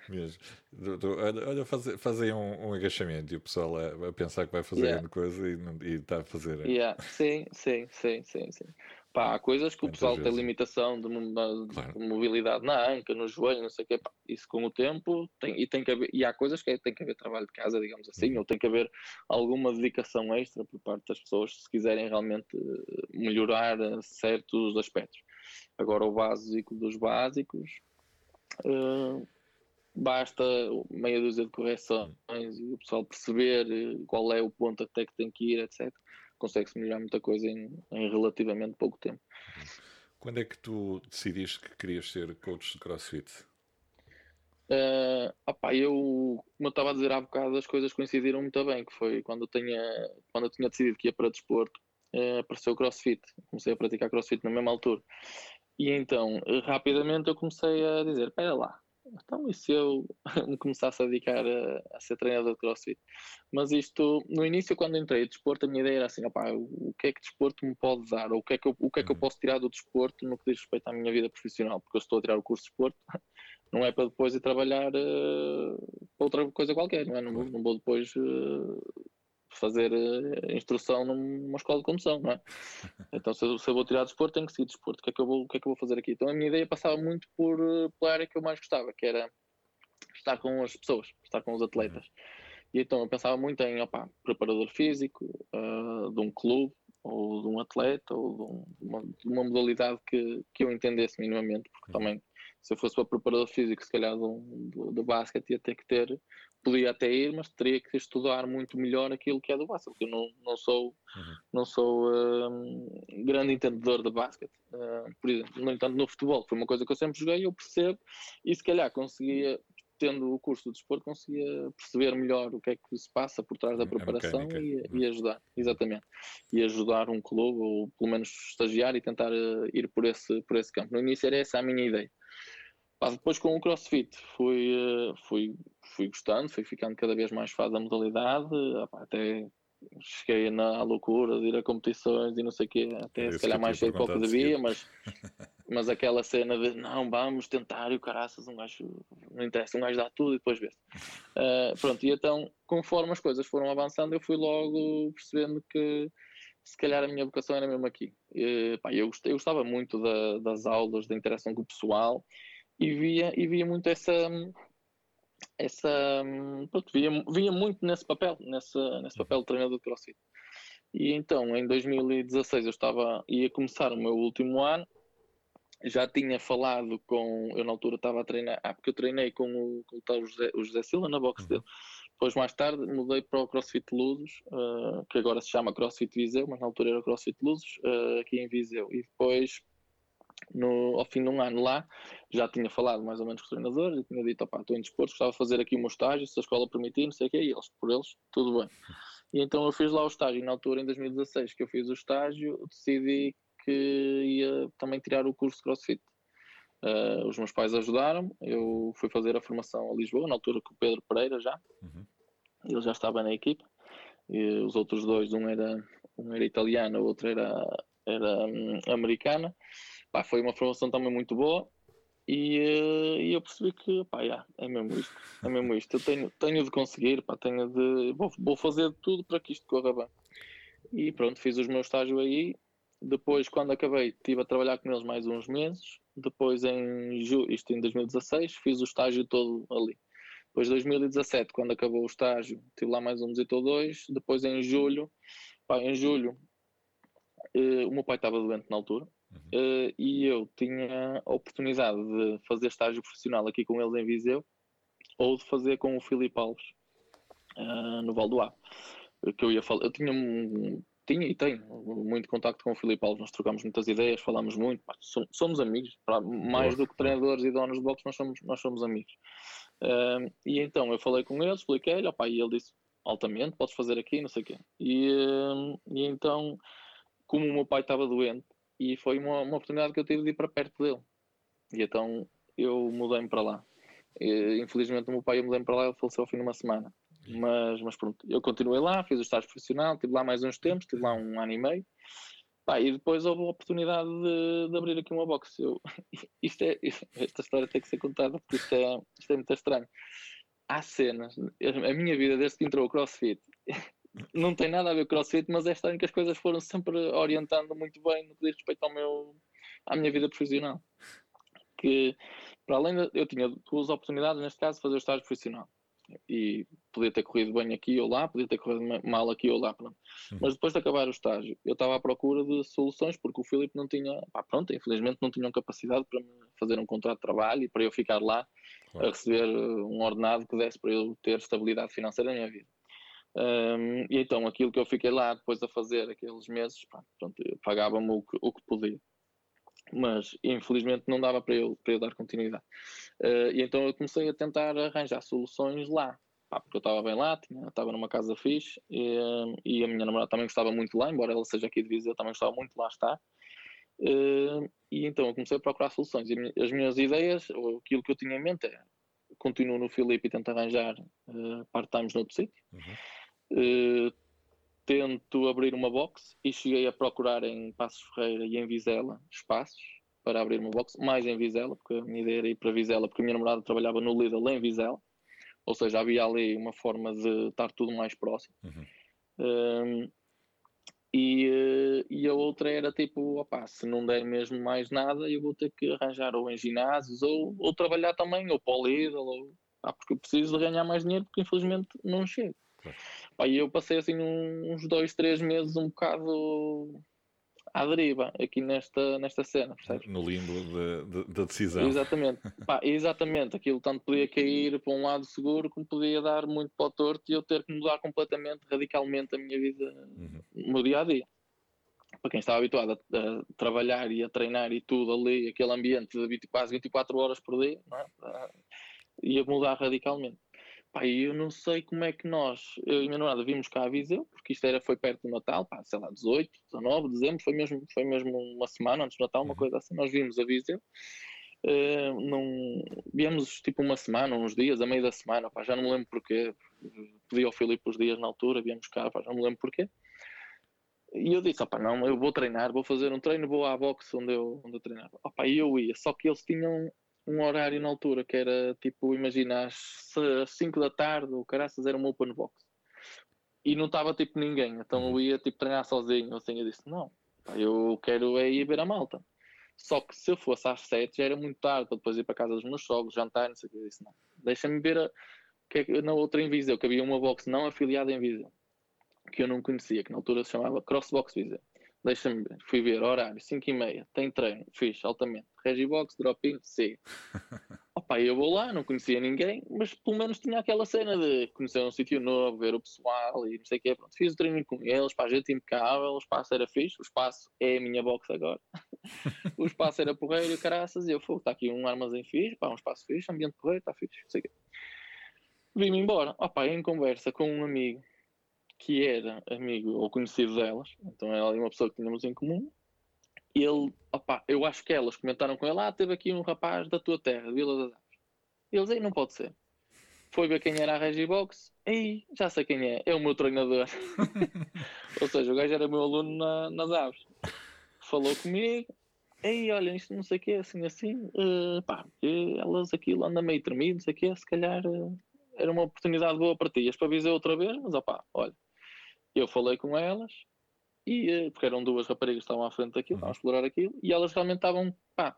Mesmo. Olha, olha faz, um, um, agachamento e o pessoal a, a pensar que vai fazer yeah. coisa e está a fazer. Yeah. Sim, sim, sim, sim, sim. Pá, há coisas que o pessoal vezes. tem limitação de, de, claro. de, mobilidade na anca, no joelho, não sei o quê. Pá, isso com o tempo tem, e, tem que haver, e há coisas que tem que haver trabalho de casa, digamos assim, uhum. ou tem que haver alguma dedicação extra por parte das pessoas se quiserem realmente eh, melhorar eh, certos aspectos. Agora, o básico dos básicos. Uh, basta meia dúzia de correções e o pessoal perceber qual é o ponto até que tem que ir, etc consegue-se melhorar muita coisa em, em, relativamente pouco tempo. Quando é que tu decidiste que querias ser coach de CrossFit? Uh, opa, eu, como eu estava a dizer há bocado, as coisas coincidiram muito bem, que foi quando eu tinha, quando eu tinha decidido que ia para desporto, uh, apareceu o CrossFit. Comecei a praticar CrossFit na mesma altura. E então, rapidamente eu comecei a dizer, espera lá, então e se eu <laughs> me começasse a dedicar a, a, ser treinador de crossfit? Mas isto, no início, quando entrei em desporto, a minha ideia era assim: opa, o que é que desporto me pode dar? Ou o que, é que eu, o que é que eu uhum. posso tirar do desporto no que diz respeito à minha vida profissional? Porque eu estou a tirar o curso de desporto, <laughs> não é para depois ir trabalhar uh, para outra coisa qualquer, não é? Não, não vou depois uh, fazer uh, instrução numa escola de condução, não é? <laughs> Então, se eu, se eu vou tirar desporto, tenho que seguir desporto. O que, é que eu vou, o que é que eu vou fazer aqui? Então, a minha ideia passava muito por, uh, pela área que eu mais gostava, que era estar com as pessoas, estar com os atletas. E então, eu pensava muito em, opa, preparador físico, uh, de um clube, ou de um atleta, ou de, um, de, uma, de uma, modalidade que, que eu entendesse minimamente, porque também se eu fosse para preparador físico, se calhar de, um, de basquete, ia ter que ter podia até ir, mas teria que estudar muito melhor aquilo que é do basquete. Eu não, não sou, uhum. não sou um, grande entendedor de basquete. Uh, por exemplo, no entanto, no futebol, foi uma coisa que eu sempre joguei, eu percebo, e se calhar conseguia, tendo o curso de desporto, conseguia perceber melhor o que é que se passa por trás da preparação e, uhum. e, ajudar, exatamente. E ajudar um clube, ou pelo menos estagiar e tentar uh, ir por esse, por esse campo. No início era essa a minha ideia. Depois com o CrossFit fui, uh, fui fui gostando, fui ficando cada vez mais fã da modalidade, até cheguei na loucura de ir a competições e não sei o quê, até é se calhar mais cedo que devia, mas, <laughs> mas aquela cena de não, vamos tentar e o caraças, um gajo, não interessa, um gajo dá tudo e depois vê-se. Uh, pronto, e então, conforme as coisas foram avançando, eu fui logo percebendo que se calhar a minha vocação era mesmo aqui. E, pá, eu, gostei, eu gostava muito da, das aulas, da interação com o pessoal e via, e via muito essa essa pronto, via, via muito nesse papel, nesse, nesse papel de treinador de CrossFit. E então, em 2016, eu estava, ia começar o meu último ano, já tinha falado com, eu na altura estava a treinar, ah, porque eu treinei com o, com o José, o José Silva na box uhum. dele. Depois, mais tarde, mudei para o CrossFit Luzes, uh, que agora se chama CrossFit Viseu, mas na altura era CrossFit Luzes, uh, aqui em Viseu. E depois no, ao fim de um ano lá, já tinha falado mais ou menos com os treinadores e tinha dito, opá, estou em desporto, gostava de fazer aqui o meu estágio, se a escola permitir, não sei o quê, e eles, por eles, tudo bem. E então eu fiz lá o estágio, na altura, em 2016, que eu fiz o estágio, decidi que ia também tirar o curso de CrossFit. Uh, os meus pais ajudaram eu fui fazer a formação a Lisboa, na altura com o Pedro Pereira já, uhum. ele já estava na equipa, e os outros dois, um era, um era italiano, o outro era, era um, americana, pá, foi uma formação também muito boa e, uh, e eu percebi que pá, yeah, é mesmo isto, é mesmo isto. Eu tenho, tenho de conseguir, pá, tenho de, vou, vou fazer tudo para que isto corra bem. E pronto, fiz os meus estágios aí. Depois, quando acabei, estive a trabalhar com eles mais uns meses. Depois, em isto em 2016, fiz o estágio todo ali. Depois, em 2017, quando acabou o estágio, estive lá mais um mês ou dois. Depois, em julho, pá, em julho, uh, o meu pai estava doente na altura Uhum. Uh, e eu tinha a oportunidade de fazer estágio profissional aqui com eles em Viseu ou de fazer com o Filipe Alves uh, no Valdoá. Que eu ia falar, eu tinha, tinha e tenho muito contacto com o Filipe Alves, nós trocamos muitas ideias, falamos muito, somos, somos amigos, mais do que treinadores e donos de boxe, nós somos, nós somos amigos. Uh, e então eu falei com ele, expliquei-lhe, e ele disse altamente, podes fazer aqui, não sei o quê. E, e então, como o meu pai estava doente, e foi uma, uma oportunidade que eu tive de ir para perto dele. E então eu mudei-me para lá. E, infelizmente o meu pai eu mudei-me para lá, ele faleceu ao fim de uma semana. Mas, mas pronto, eu continuei lá, fiz o estágio profissional, estive lá mais uns tempos, estive lá um ano e meio. Pá, e depois houve a oportunidade de, de abrir aqui uma box. Eu, <laughs> isto é, esta história tem que ser contada porque isto é, isto é muito estranho. Há cenas, a minha vida desde que entrou o CrossFit, não tem nada a ver com crossfit, mas é estranho que as coisas foram sempre orientando muito bem no que diz respeito ao meu, à minha vida profissional. Que, para além de, eu tinha duas oportunidades, neste caso, de fazer o estágio profissional. E podia ter corrido bem aqui ou lá, podia ter corrido mal aqui ou lá. Pronto. Uhum. Mas depois de acabar o estágio, eu estava à procura de soluções, porque o Filipe não tinha, pá, pronto, infelizmente não tinham capacidade para me fazer um contrato de trabalho e para eu ficar lá claro. a receber um ordenado que desse para eu ter estabilidade financeira na minha vida. Um, e então aquilo que eu fiquei lá depois a fazer aqueles meses, pronto, pagava-me o que, o que podia. Mas infelizmente não dava para eu, para eu dar continuidade. Uh, e então eu comecei a tentar arranjar soluções lá. Pá, porque eu estava bem lá, tinha, estava numa casa fixe e, e, a minha namorada também gostava muito lá, embora ela seja aqui de Viseu, também gostava muito lá estar. Uh, e então eu comecei a procurar soluções. E as minhas ideias, ou aquilo que eu tinha em mente é continuo no Filipe e tento arranjar uh, part-times noutro sítio. Uhum. Uh, tento abrir uma box e cheguei a procurar em Passos Ferreira e em Vizela espaços para abrir uma box, mais em Vizela, porque a minha ideia era ir para Vizela, porque a minha namorada trabalhava no Lidl em Vizela, ou seja, havia ali uma forma de estar tudo mais próximo. Uhum. Um, e, eh, e a outra era tipo, opa, se não der mesmo mais nada, eu vou ter que arranjar ou em ginásios ou, ou trabalhar também, ou para o Lidl, ou, ah, porque eu preciso de ganhar mais dinheiro, porque infelizmente não chego. Pá, e eu passei assim uns dois, três meses um bocado à deriva aqui nesta, nesta cena, percebes? No limbo da decisão. Exatamente. Pá, exatamente. Aquilo tanto podia cair para um lado seguro como podia dar muito para o torto e eu ter que mudar completamente, radicalmente a minha vida, uhum. o meu dia a dia. Para quem estava habituado a, a, trabalhar e a treinar e tudo ali, aquele ambiente de 20, quase 24 horas por dia, não é? ia mudar radicalmente. Pá, eu não sei como é que nós, eu e minha namorada, vimos cá a Viseu, porque isto era, foi perto do Natal, pá, sei lá, 18, 19 de dezembro, foi mesmo, foi mesmo uma semana antes do Natal, uma uhum. coisa assim. Nós vimos a Viseu Uh, não... Viemos tipo uma semana, uns dias, a meio da semana, pá, já não me lembro porquê. Pedi ao Filipe os dias na altura, viemos cá, pá, já não me lembro porquê. E eu disse, opá, não, eu vou treinar, vou fazer um treino, vou à boxe onde eu, onde eu treinava. Opá, e eu ia, só que eles tinham um horário na altura que era tipo, imagina, às 5 da tarde, o caraças era um open box. E não estava tipo ninguém, então eu uhum. ia tipo treinar sozinho, assim, eu disse, não, eu quero é ir ver a malta. Só que se eu fosse às 7 já era muito tarde para depois ir para casa dos meus sogros, jantar, não sei o que. Eu disse, não, deixa-me ver a, que é, na outra em Viseu, que havia uma box não afiliada em Viseu que eu não conhecia, que na altura se chamava Crossbox Visa. Deixa-me ver, fui ver, horário, 5 e meia, tem treino, fiz. Altamente, Regibox, drop-in, C. <laughs> Opa, eu vou lá, não conhecia ninguém, mas pelo menos tinha aquela cena de conhecer um sítio novo, ver o pessoal e não sei o quê. Pronto, fiz o treino com eles, pá, gente impecável, o espaço era fixe, o espaço é a minha box agora. <laughs> o espaço era porreiro e caraças, e eu fui, está aqui um armazém fixe, pá, um espaço fixe, ambiente porreiro, está fixe, não sei o quê. Vim-me embora, opa, em conversa com um amigo que era amigo ou conhecido delas, então ela é uma pessoa que tínhamos em comum. E ele, opá, eu acho que elas comentaram com ele: Ah, teve aqui um rapaz da tua terra, de Vila das Aves. Eles aí não pode ser. Foi ver quem era a Regibox, e já sei quem é, é o meu treinador. <laughs> ou seja, o gajo era meu aluno na, nas aves. Falou comigo, ei, olha, isto não sei o que, assim, assim, uh, pá, elas aquilo anda meio tremido, não sei o que, se calhar uh, era uma oportunidade boa para ti. Ias para Viseu outra vez, mas opá, olha, eu falei com elas, e, eh, porque eram duas raparigas que estavam à frente daquilo, estavam a explorar aquilo, e elas realmente estavam, pá,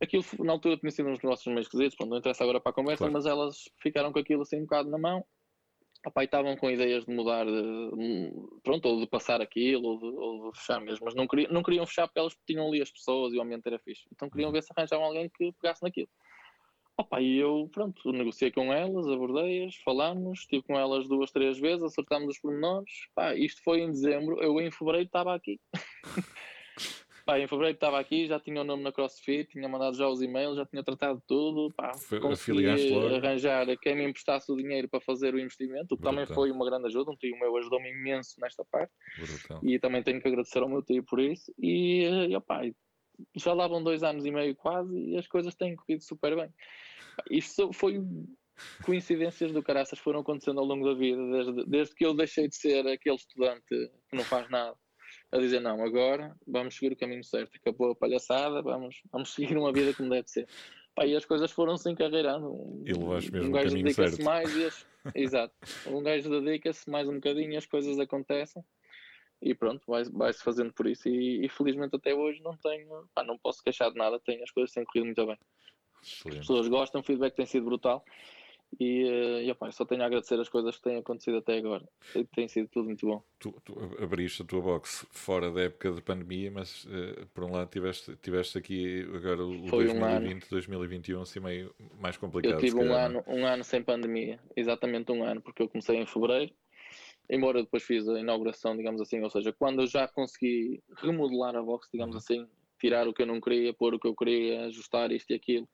aquilo na altura tinha sido uns negócios meio esquisitos, pronto, não interessa agora para a conversa, claro. mas elas ficaram com aquilo assim um bocado na mão, Opa, e estavam com ideias de mudar, de, pronto, ou de passar aquilo, ou de, ou de, fechar mesmo, mas não queriam, não queriam fechar porque elas tinham ali as pessoas e o ambiente era fixe, então queriam uhum. ver se arranjavam alguém que pegasse naquilo. Opa, e eu, pronto, negociei com elas, abordei-as, falámos, estive com elas duas, três vezes, acertámos os pormenores. Pá, isto foi em dezembro, eu em fevereiro estava aqui. <laughs> Pá, em fevereiro estava aqui, já tinha o nome na CrossFit, tinha mandado já os e-mails, já tinha tratado tudo. Pá, consegui arranjar quem me emprestasse o dinheiro para fazer o investimento, o que Brutal. também foi uma grande ajuda. Um tio meu ajudou-me imenso nesta parte. Brutal. E também tenho que agradecer ao meu tio por isso. E, e opa, já lá vão dois anos e meio quase e as coisas têm corrido super bem. Isto foi coincidências do caraças foram acontecendo ao longo da vida, desde, desde que eu deixei de ser aquele estudante que não faz nada, a dizer não, agora vamos seguir o caminho certo, acabou a palhaçada, vamos, vamos seguir uma vida como deve ser. Pá, e as coisas foram se encarreirando. Mesmo um gajo dedica-se mais e as... <laughs> Exato. Um gajo dedica-se mais um bocadinho e as coisas acontecem e pronto, vai-se vai fazendo por isso. E, e, felizmente até hoje não tenho, pá, não posso queixar de nada, tenho, as coisas têm corrido muito bem. Excelente. As pessoas gostam, o feedback tem sido brutal. E, eh, e opa, só tenho a agradecer as coisas que têm acontecido até agora. Tem sido tudo muito bom. Tu, tu abriste a tua box fora da época de pandemia, mas uh, por um lado tiveste, tiveste aqui agora o Foi 2020, um 2021 assim meio mais complicado. Eu tive um ano, um ano sem pandemia, exatamente um ano, porque eu comecei em fevereiro embora depois fiz a inauguração, digamos assim, ou seja, quando eu já consegui remodelar a box, digamos uhum. assim, tirar o que eu não queria, pôr o que eu queria, ajustar isto e aquilo,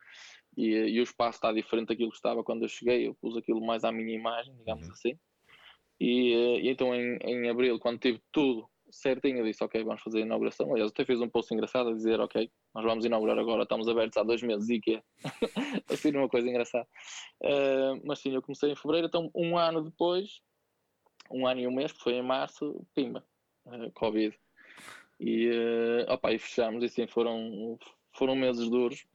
e, e o espaço está diferente daquilo que estava quando eu cheguei, eu pus aquilo mais à minha imagem, digamos uhum. assim, e, e, então em, em abril, quando tive tudo certinho, eu disse, ok, vamos fazer a inauguração, aliás, até fiz um post engraçado a dizer, ok, nós vamos inaugurar agora, estamos abertos há dois meses e que é, <laughs> assim uma coisa engraçada, uh, mas sim, eu comecei em fevereiro, então um ano depois, um ano e um mês, que foi em março, pimba, uh, Covid. E, uh, opa, e fechamos, e sim, foram, foram meses duros.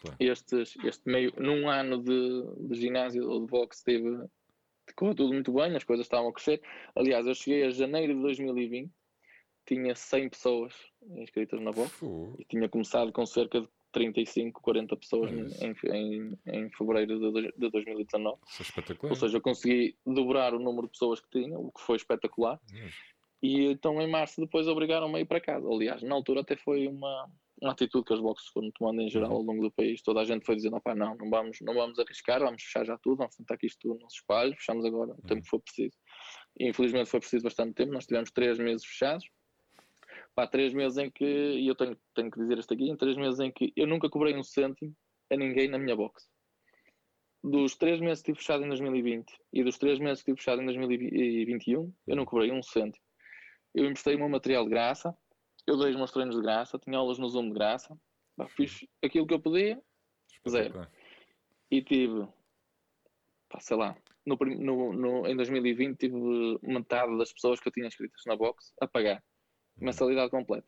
Claro. Estes, este meio, num ano de, de ginásio ou de boxe, teve, correu tudo muito bem, as coisas estavam a crescer. Aliás, eu cheguei a janeiro de 2020, tinha 100 pessoas inscritas na boxe, e tinha começado com cerca de 35, 40 pessoas é em, em, em, fevereiro de, de 2019. Isso é espetacular. Ou seja, eu consegui dobrar o número de pessoas que tinha, o que foi espetacular. É. E então em março depois obrigaram-me a ir para casa. Aliás, na altura até foi uma, uma atitude que as boxes foram tomando em geral uhum. ao longo do país. Toda a gente foi dizendo, opá, não, não vamos, não vamos arriscar, vamos fechar já tudo, vamos tentar aqui isto tudo nos espalhos, fechamos agora o tempo uhum. que for preciso. E infelizmente foi preciso bastante tempo, nós tivemos três meses fechados pá, três meses em que, e eu tenho, tenho que dizer isto aqui, em três meses em que eu nunca cobrei um cêntimo a ninguém na minha box. Dos três meses que tive fechado em 2020 e dos três meses que tive fechado em 2021, eu não cobrei um cêntimo. Eu emprestei o meu material de graça, eu dei os meus treinos de graça, tinha aulas no Zoom de graça, fiz aquilo que eu podia Zero. E tive, pá, sei lá, no, no, no, em 2020 tive metade das pessoas que eu tinha inscritas na box a pagar. Uhum. Mensalidade completa.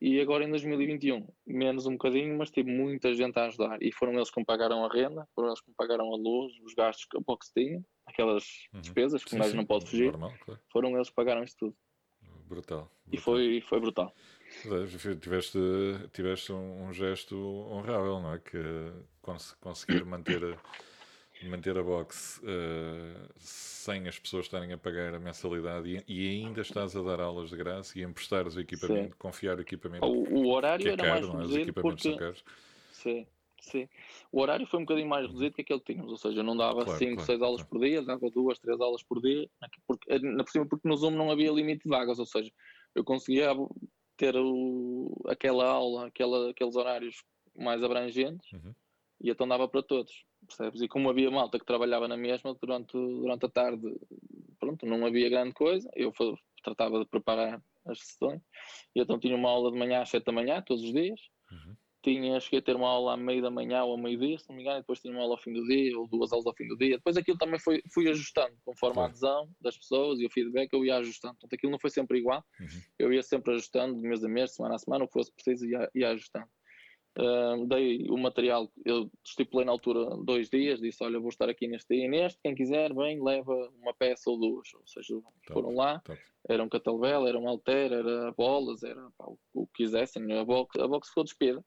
E agora em 2021, menos um bocadinho, mas tive muita gente a ajudar. E foram eles que me pagaram a renda, foram eles que me pagaram a luz, os gastos que a box tinha, aquelas uhum. despesas que mais não pode fugir. Normal, claro. Foram eles que pagaram isso tudo. Brutal. brutal. E foi, foi brutal. Tiveste, tiveste um, um gesto honrável, não é? Que cons conseguir manter a, manter a box uh, sem as pessoas estarem a pagar a mensalidade e, e, ainda estás a dar aulas de graça e emprestar o equipamento, sim. confiar o equipamento. O, o horário é era caro, mais reduzido equipamentos porque... Sim, sim. O horário foi um bocadinho mais reduzido que aquele que tínhamos, ou seja, não dava 5, claro, 6 claro, aulas claro. por dia, dava 2, 3 aulas por dia, porque, na por cima porque no Zoom não havia limite de vagas, ou seja, eu conseguia ter o, aquela aula, aquela, aqueles horários mais abrangentes uhum. e então dava para todos, percebes? E como havia malta que trabalhava na mesma durante, durante a tarde, pronto, não havia grande coisa, eu tratava de preparar as sessões e então tinha uma aula de manhã às 7 da manhã, todos os dias. Uhum tinha, cheguei a ter uma aula à meio da manhã ou ao meio-dia, se não me engano, e depois tinha uma aula ao fim do dia, ou duas aulas ao fim do dia. Depois aquilo também foi, fui ajustando, conforme a adesão das pessoas e o feedback, eu ia ajustando. Portanto, aquilo não foi sempre igual, uhum. eu ia sempre ajustando, de mês a mês, semana a semana, o que fosse preciso, ia, ia ajustando. Uh, dei o material, eu estipulei na altura dois dias, disse: Olha, vou estar aqui neste dia e neste. Quem quiser, vem, leva uma peça ou duas. Ou seja, foram lá, top. era um catelvel, era um alter, era bolas, era pá, o, o, que quisessem. A box, a box ficou despida.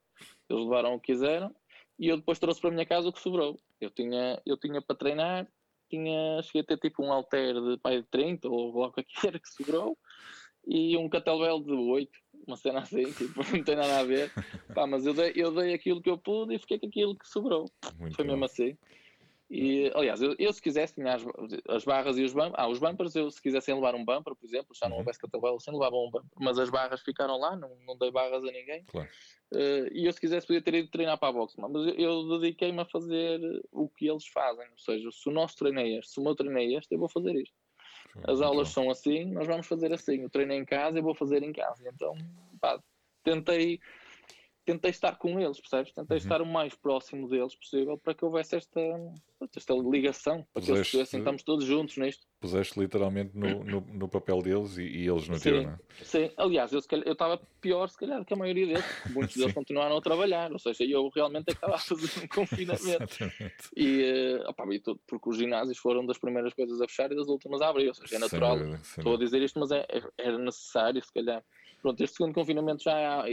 Eles levaram o que quiseram e eu depois trouxe para a minha casa o que sobrou. Eu tinha, eu tinha para treinar, tinha, cheguei a ter tipo um alter de pai de 30 ou logo o que era que sobrou e um catelbel de 8, uma cena assim, <laughs> tipo, não tem nada a ver. Pá, mas eu dei, eu dei aquilo que eu pude e fiquei com aquilo que sobrou. Muito Foi bom. mesmo assim. E, aliás, eu, eu se quisesse tinha as, as, barras e os bumpers. Ah, os bumpers, eu se quisessem levar um bumper, por exemplo, já não uhum. houvesse catelbel, sem levavam um bumper. Mas as barras ficaram lá, não, não dei barras a ninguém. Claro. Uh, e eu se quisesse podia ter ido treinar para a boxe, mas eu, eu dediquei-me a fazer o que eles fazem. Ou seja, se o nosso treino é este, se o meu treino é este, eu vou fazer isto. As aulas são assim, nós vamos fazer assim. O treino é em casa, eu vou fazer em casa. Então, pá, tentei, tentei estar com eles, percebes? Tentei uhum. estar o mais próximo deles possível para que houvesse esta, esta ligação, para que eles percebessem estamos todos juntos nisto. Puseste literalmente no, no, no papel deles e, e eles no sim, teu, não é? Sim, aliás, eu estava pior se calhar que a maioria deles, muitos deles <laughs> continuaram a trabalhar, ou seja, eu realmente acabava a fazer um <laughs> confinamento. Exatamente. E, uh, opa, e tudo, porque os ginásios foram das primeiras coisas a fechar e das últimas a abrir, ou seja, é natural. Dúvida, Estou a dizer isto, mas é, é, era necessário, se calhar. Pronto, este segundo confinamento já há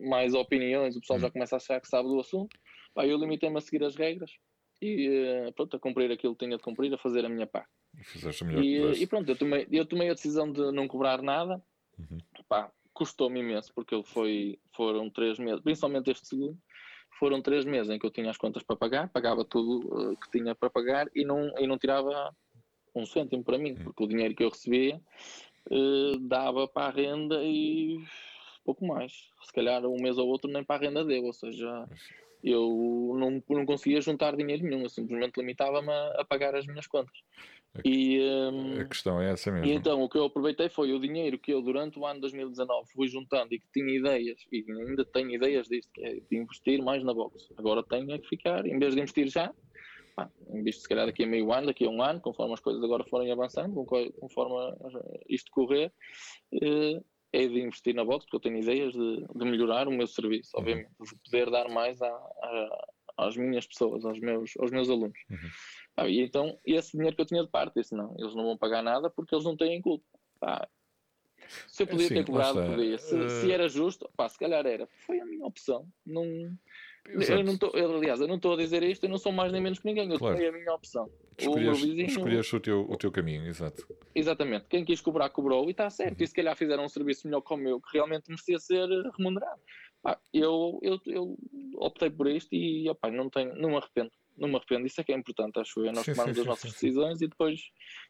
mais opiniões, o pessoal já começa a achar que sabe do assunto. Pá, eu limitei-me a seguir as regras e uh, pronto, a cumprir aquilo que tinha de cumprir, a fazer a minha parte. E, e, pronto, eu tomei, eu tomei a decisão de não cobrar nada. Uhum. Pá, custou-me imenso, porque foi, foram três meses, principalmente este segundo, foram três meses em que eu tinha as contas para pagar, pagava tudo uh, que tinha para pagar e não, e não tirava um cêntimo para mim, uhum. porque o dinheiro que eu recebia uh, dava para a renda e pouco mais. Se calhar um mês ou outro nem para a renda deu, ou seja, eu não, não conseguia juntar dinheiro nenhum, eu simplesmente limitava-me a, a, pagar as minhas contas. A, e, um, a questão é essa mesmo. E então o que eu aproveitei foi o dinheiro que eu durante o ano 2019 fui juntando e que tinha ideias, e ainda tenho ideias disto, que é de investir mais na box. Agora tenho é que ficar, em vez de investir já, pá, invisto se calhar daqui a meio ano, daqui a um ano, conforme as coisas agora forem avançando, conforme isto correr. É de investir na box, porque eu tenho ideias de, de melhorar o meu serviço, uhum. obviamente, de poder dar mais a, a, às minhas pessoas, aos meus, aos meus alunos. Uhum. Ah, e então, esse dinheiro que eu tinha de parte, disse, não, eles não vão pagar nada porque eles não têm culpa. Pá, se eu podia ter cobrado, podia. Se, uh... se, era justo, pá, se calhar era. Foi a minha opção. Não, eu não tô, eu, aliás, eu não estou a dizer isto, eu não sou mais nem menos que ninguém, eu claro. tomei a minha opção. Escolheste, o, vizinho, o, teu, o teu caminho, exato. Exatamente. Quem quis cobrar, cobrou e está certo. Uhum. E se calhar fizeram um serviço melhor que o meu, que realmente merecia ser remunerado. Eu, eu, eu optei por isto e opa, não, tenho, não me arrependo não me arrependo. Isso é que é importante, acho eu. É nós sim, tomarmos sim, as sim, nossas decisões e depois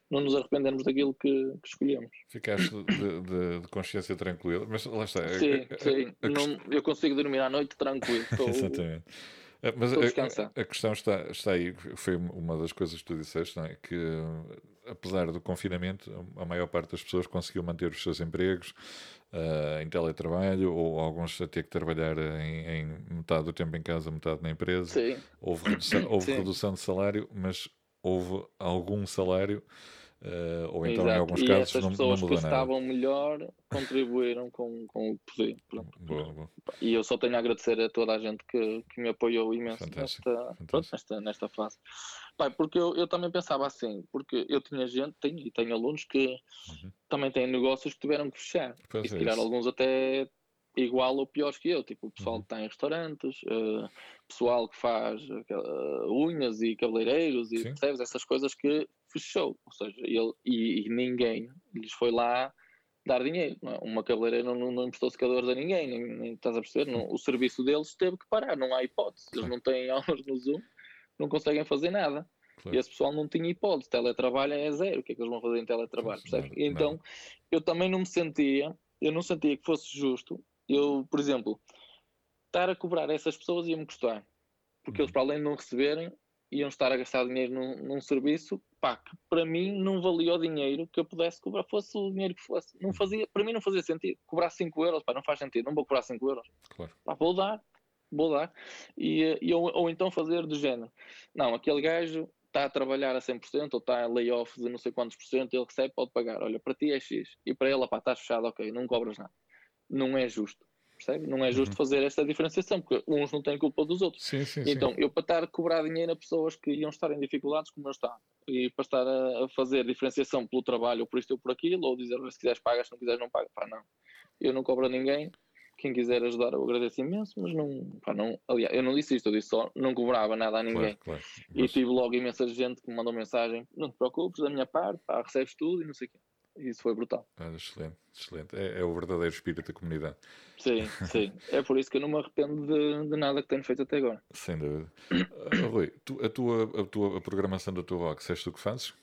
não nos arrependermos daquilo que, que escolhemos. Ficaste de, de, de, consciência tranquila, mas lá está. Sim, a, a, sim. A, não, eu consigo dormir à noite tranquilo. <laughs> Exatamente. É, mas a, a, questão está, está aí, foi uma das coisas que tu disseste, é? que apesar do confinamento, a maior parte das pessoas conseguiu manter os seus empregos uh, em teletrabalho, ou alguns a ter que trabalhar em, em, metade do tempo em casa, metade na empresa. Sim. Houve, redução, houve Sim. redução de salário, mas houve algum salário Uh, ou então Exato. em alguns e casos não, pessoas não que estavam melhor contribuíram com, com o que podiam. Boa, boa. E eu só tenho a agradecer a toda a gente que, que me apoiou imenso nesta, pronto, nesta, nesta fase. Pai, porque eu, eu também pensava assim, porque eu tinha gente, tenho, e tenho alunos que uhum. também têm negócios que tiveram que fechar. Pois e se calhar alguns até igual ou piores que eu, tipo o pessoal uhum. que está em restaurantes, uh, pessoal que faz uh, unhas e cabeleireiros e percebes essas coisas que fechou, ou seja, ele e, e ninguém lhes foi lá dar dinheiro. É? Uma cabeleireira não, não, não emprestou secadores a ninguém, nem, nem estás a perceber? Não, o serviço deles teve que parar, não há hipótese. Eles não têm <laughs> aulas no Zoom, não conseguem fazer nada. Claro. E esse pessoal não tinha hipótese, teletrabalho é zero, o que é que eles vão fazer em teletrabalho? Percebes? Então, eu também não me sentia, eu não sentia que fosse justo eu, por exemplo, estar a cobrar essas pessoas ia-me custar. Porque eles, uhum. para além de não receberem, iam estar a gastar dinheiro num, num, serviço pá, que para mim não valia o dinheiro que eu pudesse cobrar, fosse o dinheiro que fosse. Não fazia, para mim não fazia sentido. Cobrar 5 euros, pá, não faz sentido, não vou cobrar 5 euros. Claro. Pá, vou dar, vou dar. E, e, ou, ou então fazer do género. Não, aquele gajo está a trabalhar a 100% ou está a layoff de não sei quantos por cento, ele recebe, pode pagar. Olha, para ti é X. E para ele, pá, estás fechado, ok, não cobras nada não é justo. Percebe? Não é justo uhum. fazer esta diferenciação, porque uns não têm culpa dos outros. Sim, sim, então, sim. eu para estar a cobrar dinheiro a pessoas que iam estar em dificuldades, como eu está, e para estar a, fazer diferenciação pelo trabalho, ou por isto ou por aquilo, ou dizer se quiseres pagas, se não quiseres não pagas, pá, não. Eu não cobro a ninguém. Quem quiser ajudar, eu agradeço imenso, mas não, pá, não. Aliás, eu não disse isto, eu disse só, não cobrava nada a ninguém. Claro, claro. E tive logo imensa gente que me mandou mensagem: não te preocupes, da minha parte, pá, recebes tudo e não sei o quê. Isso foi brutal. Ah, excelente, excelente. É, é, o verdadeiro espírito da comunidade. Sim, sim. <laughs> É por isso que eu não me arrependo de, de nada que tenho feito até agora. Sem dúvida. Uh, Rui, tu, a, tua, a tua a programação da tua box, és tu que fazes?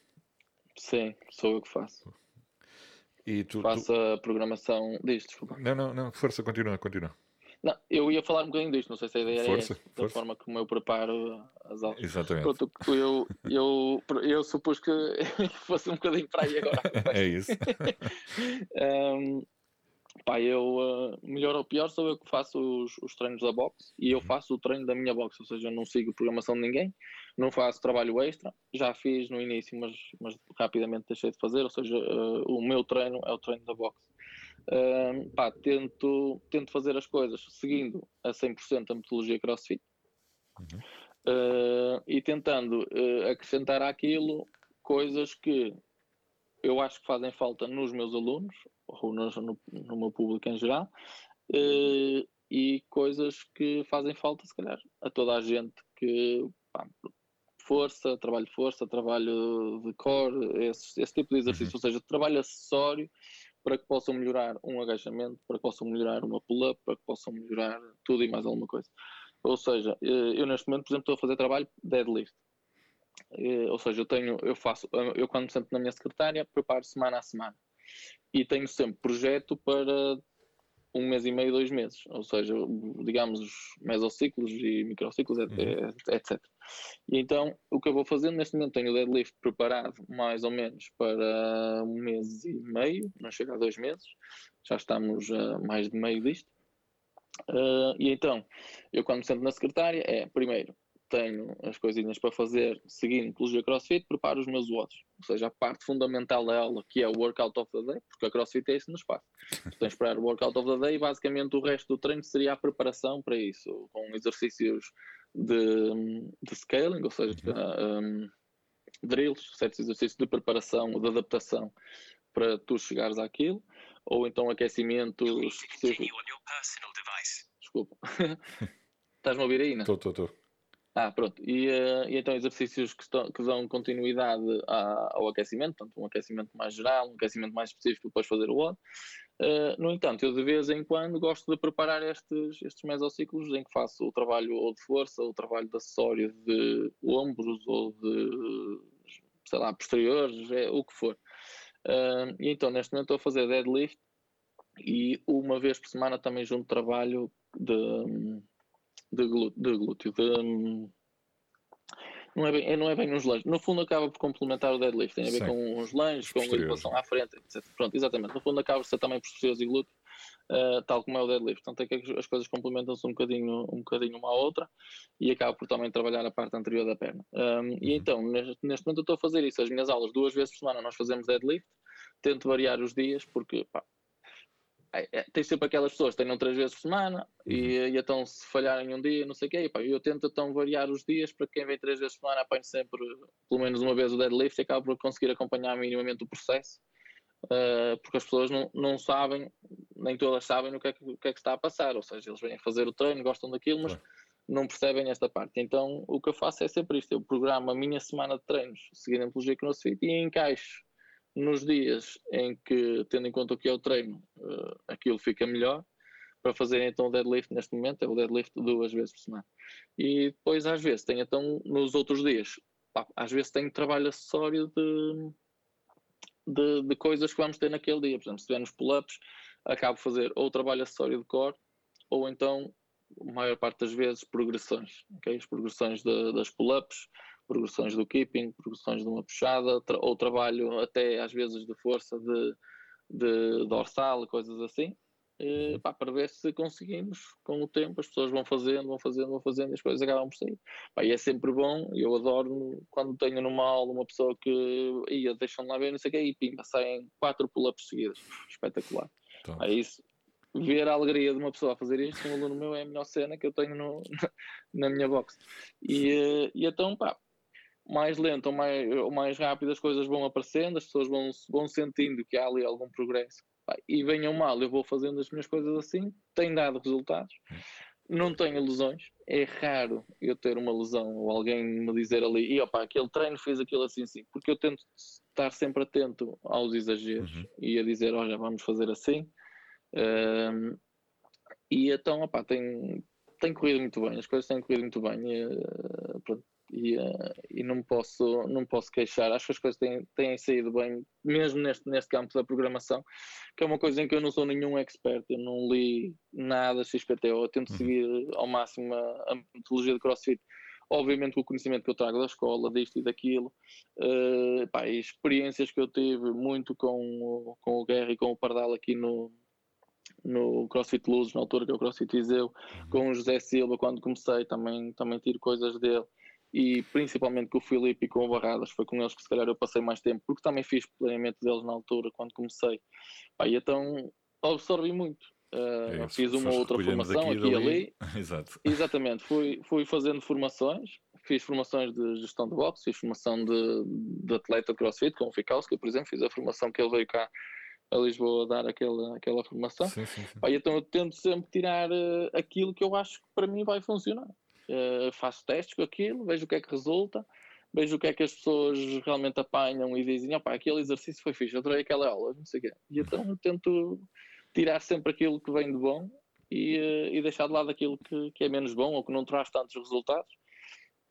Sim, sou eu que faço. E tu, faço tu... a programação. Diz, desculpa. Não, não, não, força, continua, continua. Não, eu ia falar um bocadinho disto, não sei se a ideia força, é essa, da forma como eu preparo as aulas. Exatamente. Pronto, eu, eu, eu supus que <laughs> fosse um bocadinho para aí agora. é isso. <laughs> um, pá, eu, uh, melhor ou pior, sou eu que faço os, os treinos da box e eu uhum. faço o treino da minha box, ou seja, eu não sigo programação de ninguém, não faço trabalho extra, já fiz no início, mas, mas rapidamente deixei de fazer, ou seja, uh, o meu treino é o treino da box pá, tento, tento fazer as coisas seguindo a 100% a metodologia CrossFit uhum. uh, e tentando uh, acrescentar àquilo coisas que eu acho que fazem falta nos meus alunos ou no, no, no meu público em geral uh, e coisas que fazem falta, se calhar, a toda a gente que pá, força, trabalho de força, trabalho de core, esse, esse tipo de exercício, uhum. ou seja, trabalho acessório para que possam melhorar um agachamento, para que possam melhorar uma pull-up, para que possam melhorar tudo e mais alguma coisa. Ou seja, eh, eu neste momento, por exemplo, estou a fazer trabalho deadlift. Eh, ou seja, eu tenho, eu faço, eu quando me sento na minha secretária, preparo semana a semana. E tenho sempre projeto para um mês e meio, dois meses, ou seja, digamos os mesociclos e microciclos, uhum. etc. E então, o que eu vou fazendo neste momento, tenho o deadlift preparado mais ou menos para um mês e meio, não chega a dois meses, já estamos a mais de meio disto. Uh, e então, eu quando me sento na secretária, é, primeiro, tenho as coisinhas para fazer seguindo pelo CrossFit, preparo os meus watts. Ou seja, a parte fundamental da aula, que é o workout of the day, porque a CrossFit é isso no espaço. Tens de esperar o workout of the day e basicamente o resto do treino seria a preparação para isso, com exercícios de, de scaling, ou seja, uhum. um, drills, certos exercícios de preparação, de adaptação para tu chegares àquilo, ou então aquecimentos. Desculpa. <laughs> Estás-me a ouvir aí, não? Estou, estou, estou. Ah, pronto. E, uh, e então exercícios que, estão, que dão continuidade a, ao aquecimento, portanto, um aquecimento mais geral, um aquecimento mais específico depois fazer o WOD. Uh, no entanto, eu de vez em quando gosto de preparar estes, estes mesociclos em que faço o trabalho ou de força, ou o trabalho de acessório de ombros ou de, sei lá, posteriores, é, o que for. Uh, e então, neste momento estou a fazer deadlift e uma vez por semana também junto trabalho de de, glúteo, de glúteo de, não é, bem, não é bem uns lanches. No fundo, acaba por complementar o deadlift. Tem a ver Sim. com uns lanches, com a elevação à frente, etc. Pronto, exatamente. No fundo, acaba por ser também posteriores e glúteo, uh, tal como é o deadlift. Portanto, é que as coisas complementam-se um bocadinho, um bocadinho uma à outra e acaba por também trabalhar a parte anterior da perna. Um, uhum. E então, neste, neste momento, eu estou a fazer isso. As minhas aulas, duas vezes por semana, nós fazemos deadlift. Tento variar os dias, porque pá, é, é, tem sempre aquelas pessoas que treinam três vezes por semana e, uhum. e então se falharem um dia, não sei o quê, pá, eu tento então variar os dias para quem vem três vezes por semana apanhe sempre pelo menos uma vez o deadlift e acaba por conseguir acompanhar minimamente o processo uh, porque as pessoas não, não sabem, nem todas sabem o que, é que, o que é que está a passar, ou seja, eles vêm fazer o treino, gostam daquilo, mas não percebem esta parte. Então o que eu faço é sempre isto, eu programo a minha semana de treinos seguindo a metodologia CrossFit e encaixo nos dias em que, tendo em conta o que é o treino, uh, aquilo fica melhor, para fazer então o deadlift neste momento, é o deadlift duas vezes por semana. E depois, às vezes, tenho então nos outros dias, pá, às vezes tenho trabalho acessório de, de, de, coisas que vamos ter naquele dia. Por exemplo, se tivermos pull-ups, acabo fazer ou trabalho acessório de core, ou então, a maior parte das vezes, progressões. Okay? As progressões de, das pull-ups, progressões do keeping, progressões de uma puxada, tra ou trabalho até às vezes de força de, de dorsal, coisas assim, uhum. pá, para ver se conseguimos com o tempo, as pessoas vão fazendo, vão fazendo, vão fazendo e as coisas acabam por sair. Pá, e é sempre bom, eu adoro quando tenho numa aula uma pessoa que ia, deixam lá ver, não sei o que, e pimba, saem quatro pull-ups seguidas, espetacular. Então. É isso, ver a alegria de uma pessoa a fazer isto, um aluno meu é a melhor cena que eu tenho no, <laughs> na minha box. E, eh, e então, pá, mais lento ou mais, ou mais rápido as coisas vão aparecendo, as pessoas vão, vão sentindo que há ali algum progresso. E venham mal, eu vou fazendo as minhas coisas assim, tem dado resultados. Não tenho lesões, é raro eu ter uma lesão ou alguém me dizer ali, e opa, aquele treino fez aquilo assim, assim, porque eu tento estar sempre atento aos exageros uhum. e a dizer, olha, vamos fazer assim. Um, e então, opa, tem, tem corrido muito bem, as coisas têm corrido muito bem. E, pronto, e, uh, e não posso não posso queixar. Acho que as coisas têm, têm saído bem, mesmo neste, neste campo da programação, que é uma coisa em que eu não sou nenhum expert, eu não li nada XPTO, eu tento uhum. seguir ao máximo a, a metodologia de CrossFit. Obviamente com o conhecimento que eu trago da escola, disto e daquilo, uh, pá, e experiências que eu tive muito com, o, com o Guerra e com o Pardal aqui no, no CrossFit Luz, na altura que é o CrossFit Iseu, uhum. com o José Silva, quando comecei, também, também tiro coisas dele e principalmente com o Filipe e com o Barradas, foi com eles que se calhar eu passei mais tempo, porque também fiz planeamento deles na altura, quando comecei. Pá, e então absorvi muito. Uh, é, fiz uma outra formação aqui e ali. <laughs> Exato. Exatamente, fui, fui fazendo formações, fiz formações de gestão de boxe, fiz formação de, de atleta crossfit, com o Fikowski, por exemplo, fiz a formação que ele veio cá a Lisboa dar aquela, aquela formação. Sim, sim, sim. Pá, então eu tento sempre tirar uh, aquilo que eu acho que para mim vai funcionar uh, faço testes com aquilo, vejo o que é que resulta, vejo o que é que as pessoas realmente apanham e dizem, opá, aquele exercício foi fixe, adorei aquela aula, não sei o quê. E então eu tento tirar sempre aquilo que vem de bom e, uh, e deixar de lado aquilo que, que, é menos bom ou que não traz tantos resultados.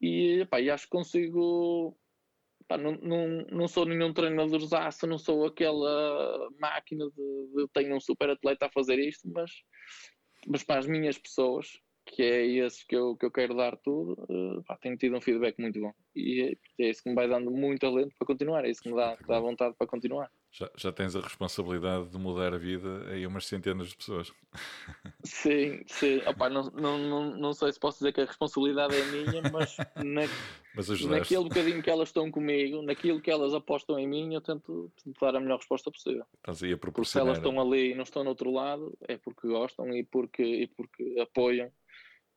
E, epá, e acho que consigo. Não, não, não sou nenhum treinador zaço, não sou aquela máquina de, de tenho um super atleta a fazer isto, mas, mas para as minhas pessoas que é esse que eu, que eu quero dar tudo, uh, pá, tenho tido um feedback muito bom. E é isso que me vai dando muito alento para continuar, é isso que me dá, dá vontade para continuar. Já, já tens a responsabilidade de mudar a vida a umas centenas de pessoas. <laughs> Sim, sim. Opa, não, não, não, não sei se posso dizer que a responsabilidade é minha, mas, na, <laughs> mas naquele bocadinho que elas estão comigo, naquilo que elas apostam em mim, eu tento, tento dar a melhor resposta possível. Estás aí a proporcionar. Porque se elas estão ali e não estão no outro lado, é porque gostam e porque, e porque apoiam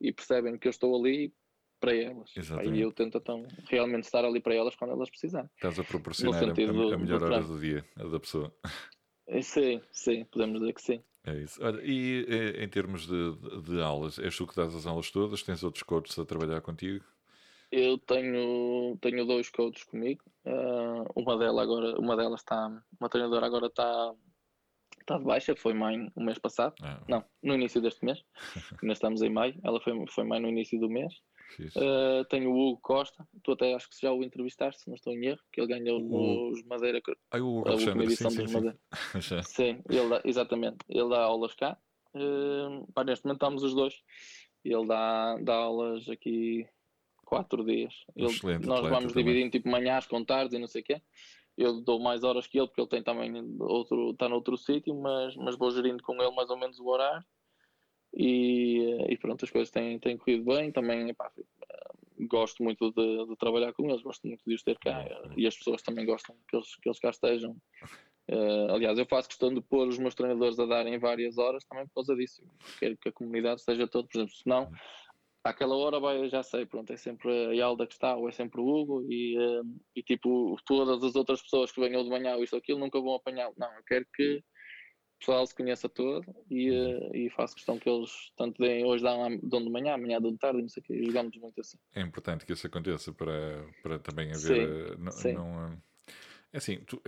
e percebem que eu estou ali para elas. Exatamente. E eu tento então realmente estar ali para elas quando elas precisarem. Estás a proporcionar a, a, a, melhor do hora do dia, a da pessoa. Eh, sim, sim, podemos dizer que sim. É isso. Olha, e eh, em termos de, de, de, aulas, és tu que dás as aulas todas? Tens outros coaches a trabalhar contigo? Eu tenho, tenho dois coaches comigo. Uh, uma, delas agora, uma delas está, uma treinadora agora está está de baixa, foi mãe o mês passado. Ah. Não, no início deste mês. <laughs> Ainda estamos em maio. Ela foi, foi mãe no início do mês. Uh, tenho o Hugo Costa, tu até acho que já o entrevistaste, se não estou em erro, que ele ganhou o... os Madeira. Ah, o Hugo a última edição sim, dos sim, Madeira. <laughs> Sim, ele dá, exatamente. Ele dá aulas cá. Uh, pá, neste momento estamos os dois Ele dá, dá aulas aqui quatro dias. Ele, Excelente nós vamos dividindo tipo manhãs com tardes e não sei o quê. Eu dou mais horas que ele porque ele tem também outro, está noutro sítio, mas, mas vou gerindo com ele mais ou menos o horário. E, e pronto, as coisas têm, têm corrido bem. Também epá, gosto muito de, de trabalhar com eles, gosto muito de os ter cá e as pessoas também gostam que eles, que eles cá estejam. Uh, aliás, eu faço questão de pôr os meus treinadores a darem várias horas também por causa disso. Quero que a comunidade esteja toda, por exemplo, senão àquela hora vai, eu já sei, pronto, é sempre a Yalda que está ou é sempre o Hugo e, uh, e tipo, todas as outras pessoas que venham de manhã ou isto ou aquilo nunca vão apanhar. Não, eu quero que o pessoal se conheça todo e, uh, e faço questão que eles tanto deem, hoje dão, dão de manhã, amanhã dão de tarde, não sei o que, jogamos muito assim. É importante que isso aconteça para, para também haver. Sim, não, sim. não, é assim, tu,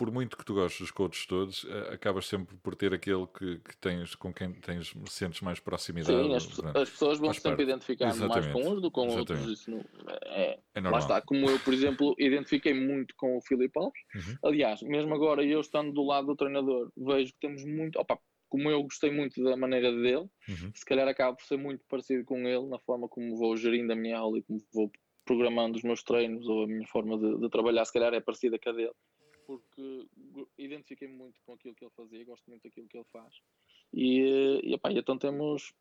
por muito que tu gostes dos coaches todos, eh, acabas sempre por ter aquele que, que tens, com quem tens, sentes mais proximidade. Sim, as, as pessoas vão sempre identificar mais com uns do que com outros. Exatamente. Isso não, é, é lá normal. está, como eu, por exemplo, identifiquei muito com o Filipe Alves. Uhum. Aliás, mesmo agora eu estando do lado do treinador, vejo que temos muito. Opa, como eu gostei muito da maneira dele, Uhum. se calhar acaba por ser muito parecido com ele na forma como vou gerindo a minha aula e como vou programando os meus treinos ou a minha forma de, de trabalhar, se calhar é parecida com a dele, porque identifiquei-me muito com aquilo que ele fazia, gosto muito daquilo que ele faz e, e, epá, então temos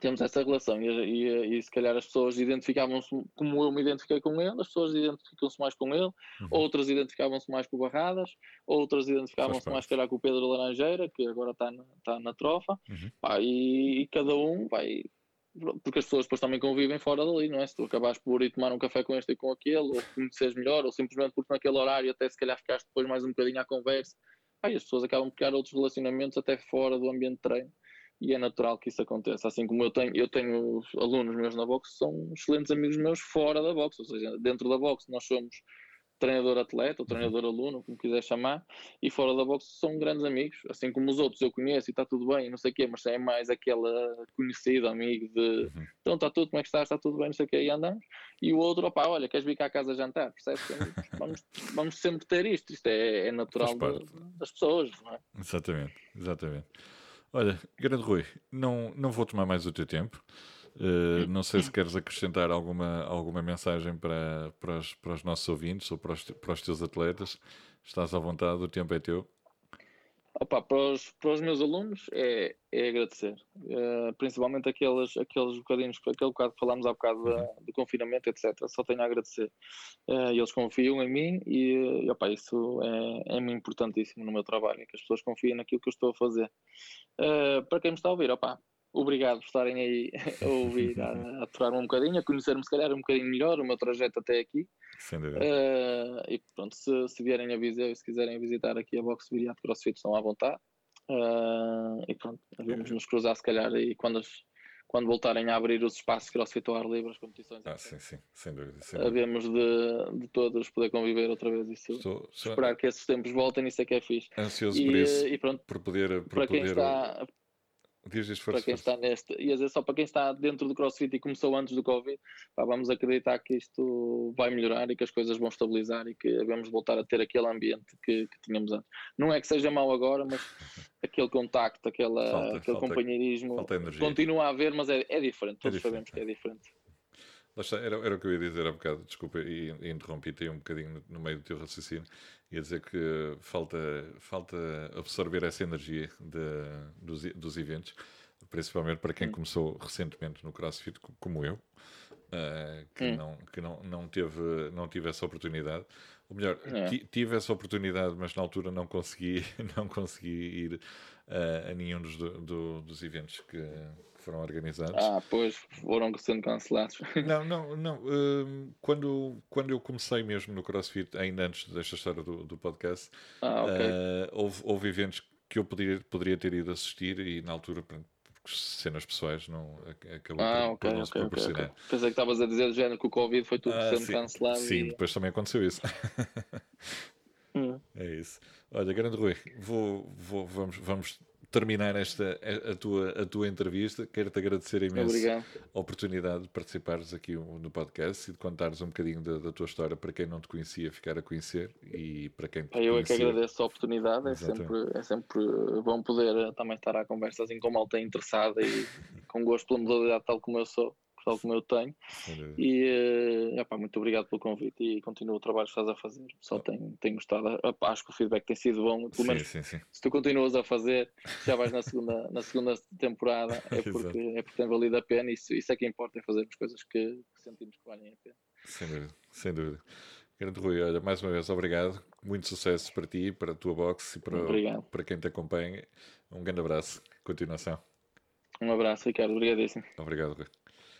temos essa relação e, e, e se calhar as pessoas identificavam-se como eu me identifiquei com ele, as pessoas identificam-se mais com ele, Uhum. outras identificavam-se mais com o Barradas, outras identificavam-se mais calhar com o Pedro Laranjeira, que agora está na, está na trofa, Uhum. Pá, e cada um vai. Porque as pessoas depois também convivem fora dali, não é? Se tu acabares por ir tomar um café com este e com aquele, ou conheceres melhor, ou simplesmente porque naquele horário até se calhar ficaste depois mais um bocadinho à conversa, e as pessoas acabam por criar outros relacionamentos até fora do ambiente de treino. E é natural que isso aconteça. Assim como eu tenho, eu tenho alunos meus na boxe, são excelentes amigos meus fora da boxe, ou seja, dentro da boxe nós somos treinador-atleta ou treinador-aluno, como quiser chamar, e fora da boxe são grandes amigos, assim como os outros eu conheço e está tudo bem, não sei o quê, mas é mais aquela conhecida, amigo de Uhum. então está tudo, como é que estás, está tudo bem, não sei o quê, e andamos, e o outro, opá, olha, queres vir cá a casa jantar, percebes? <laughs> Vamos, vamos sempre ter isto, isto é, é natural de- das pessoas, não é? Exatamente, exatamente. Olha, grande Rui, não, não vou tomar mais o teu tempo. Uh, não sei se queres acrescentar alguma, alguma mensagem para, para, os, para os nossos ouvintes ou para os, para os teus atletas. Estás à vontade, o tempo é teu. Opa, para, os, para os meus alunos é, é agradecer, Eh, principalmente aqueles, aqueles bocadinhos, aquele bocado que falámos há bocado da- do confinamento, etc. Só tenho a agradecer. Eh, eles confiam em mim e, e opa, isso é, é muito importantíssimo no meu trabalho, é que as pessoas confiem naquilo que eu estou a fazer. Eh, para quem me está a ouvir, opa, obrigado por estarem aí <laughs> a ouvir, a, a aturar-me um bocadinho, a conhecer-me se calhar um bocadinho melhor, o meu trajeto até aqui. Sem dúvida. Uh, e pronto, se, se vierem a Viseu e se quiserem visitar aqui a Box Viriato CrossFit, estão à vontade. Uh, e pronto, vamos nos cruzar se calhar e quando, as- quando voltarem a abrir os espaços de CrossFit ao ar livre, as competições, Ah, sim, sim, sem dúvida. Sem havemos de, de todos poder conviver outra vez. Isso, Estou, esperar que esses tempos voltem, isso é que é fixe. ansioso E, por isso, e pronto, por poder. Por para quem poder está, diz, para quem está neste, ia dizer só para quem está dentro do CrossFit e começou antes do Covid, pá, vamos acreditar que isto vai melhorar e que as coisas vão estabilizar e que vamos voltar a ter aquele ambiente que, que tínhamos antes. Não é que seja mau agora, mas aquele contacto, aquela, Falta- aquele falta- companheirismo Falta continua a haver, mas é, é diferente, todos diferente, sabemos que é diferente. Lá está, era, era o que eu ia dizer há bocado, desculpa, e, e interrompi-te um bocadinho no, no meio do teu raciocínio. Ia dizer que falta, falta absorver essa energia de- dos, dos eventos, principalmente para quem Hum. começou recentemente no CrossFit, co- como eu, eh, que, Hum. não, que não, não, teve, não tive essa oportunidade. Ou melhor, É. ti- tive essa oportunidade, mas na altura não consegui, <laughs> não consegui ir eh, a nenhum dos, do- do- dos eventos que foram organizados. Ah, pois foram sendo cancelados. <laughs> Não, não, não. hum, quando, quando eu comecei mesmo no CrossFit, ainda antes desta história do, do podcast, Ah, ok. eh, houve, houve eventos que eu poderia, poderia ter ido assistir e na altura, cenas pessoais, não ac- acabou Ah, por, ok, por não se ok, ok, proporcionar. ok. Pensei que estavas a dizer género que o Covid foi tudo Ah, sendo sim, cancelado. Sim, e- depois também aconteceu isso. <laughs> Hum. É isso. Olha, grande Rui, vou, vou, vamos, vamos terminar esta, a, tua, a tua entrevista. Quero-te agradecer imenso Obrigado. a oportunidade de participares aqui no podcast e de contares um bocadinho da, da tua história para quem não te conhecia ficar a conhecer e para quem te Eu é que conhecia. agradeço a oportunidade, é Exatamente. sempre, é sempre bom poder eh, também estar à conversa assim com malta interessada e, com gosto pela modalidade tal como eu sou, tal como eu tenho. E uh, epá, muito obrigado pelo convite e continua o trabalho que estás a fazer. Só oh. tenho, tenho gostado, epá, acho que o feedback tem sido bom. Pelo menos sim, sim, sim. se tu continuas a fazer, já vais na segunda, <laughs> na segunda temporada, é porque, é porque tem valido a pena. Isso, isso é que importa, é fazermos coisas que, que sentimos que valem a pena. Sem dúvida, sem dúvida. Grande Rui, olha, mais uma vez, obrigado. Muito sucesso para ti, para a tua box e para, para quem te acompanha. Um grande abraço. Continuação. Um abraço, Ricardo. Obrigadíssimo. Obrigado, Rui.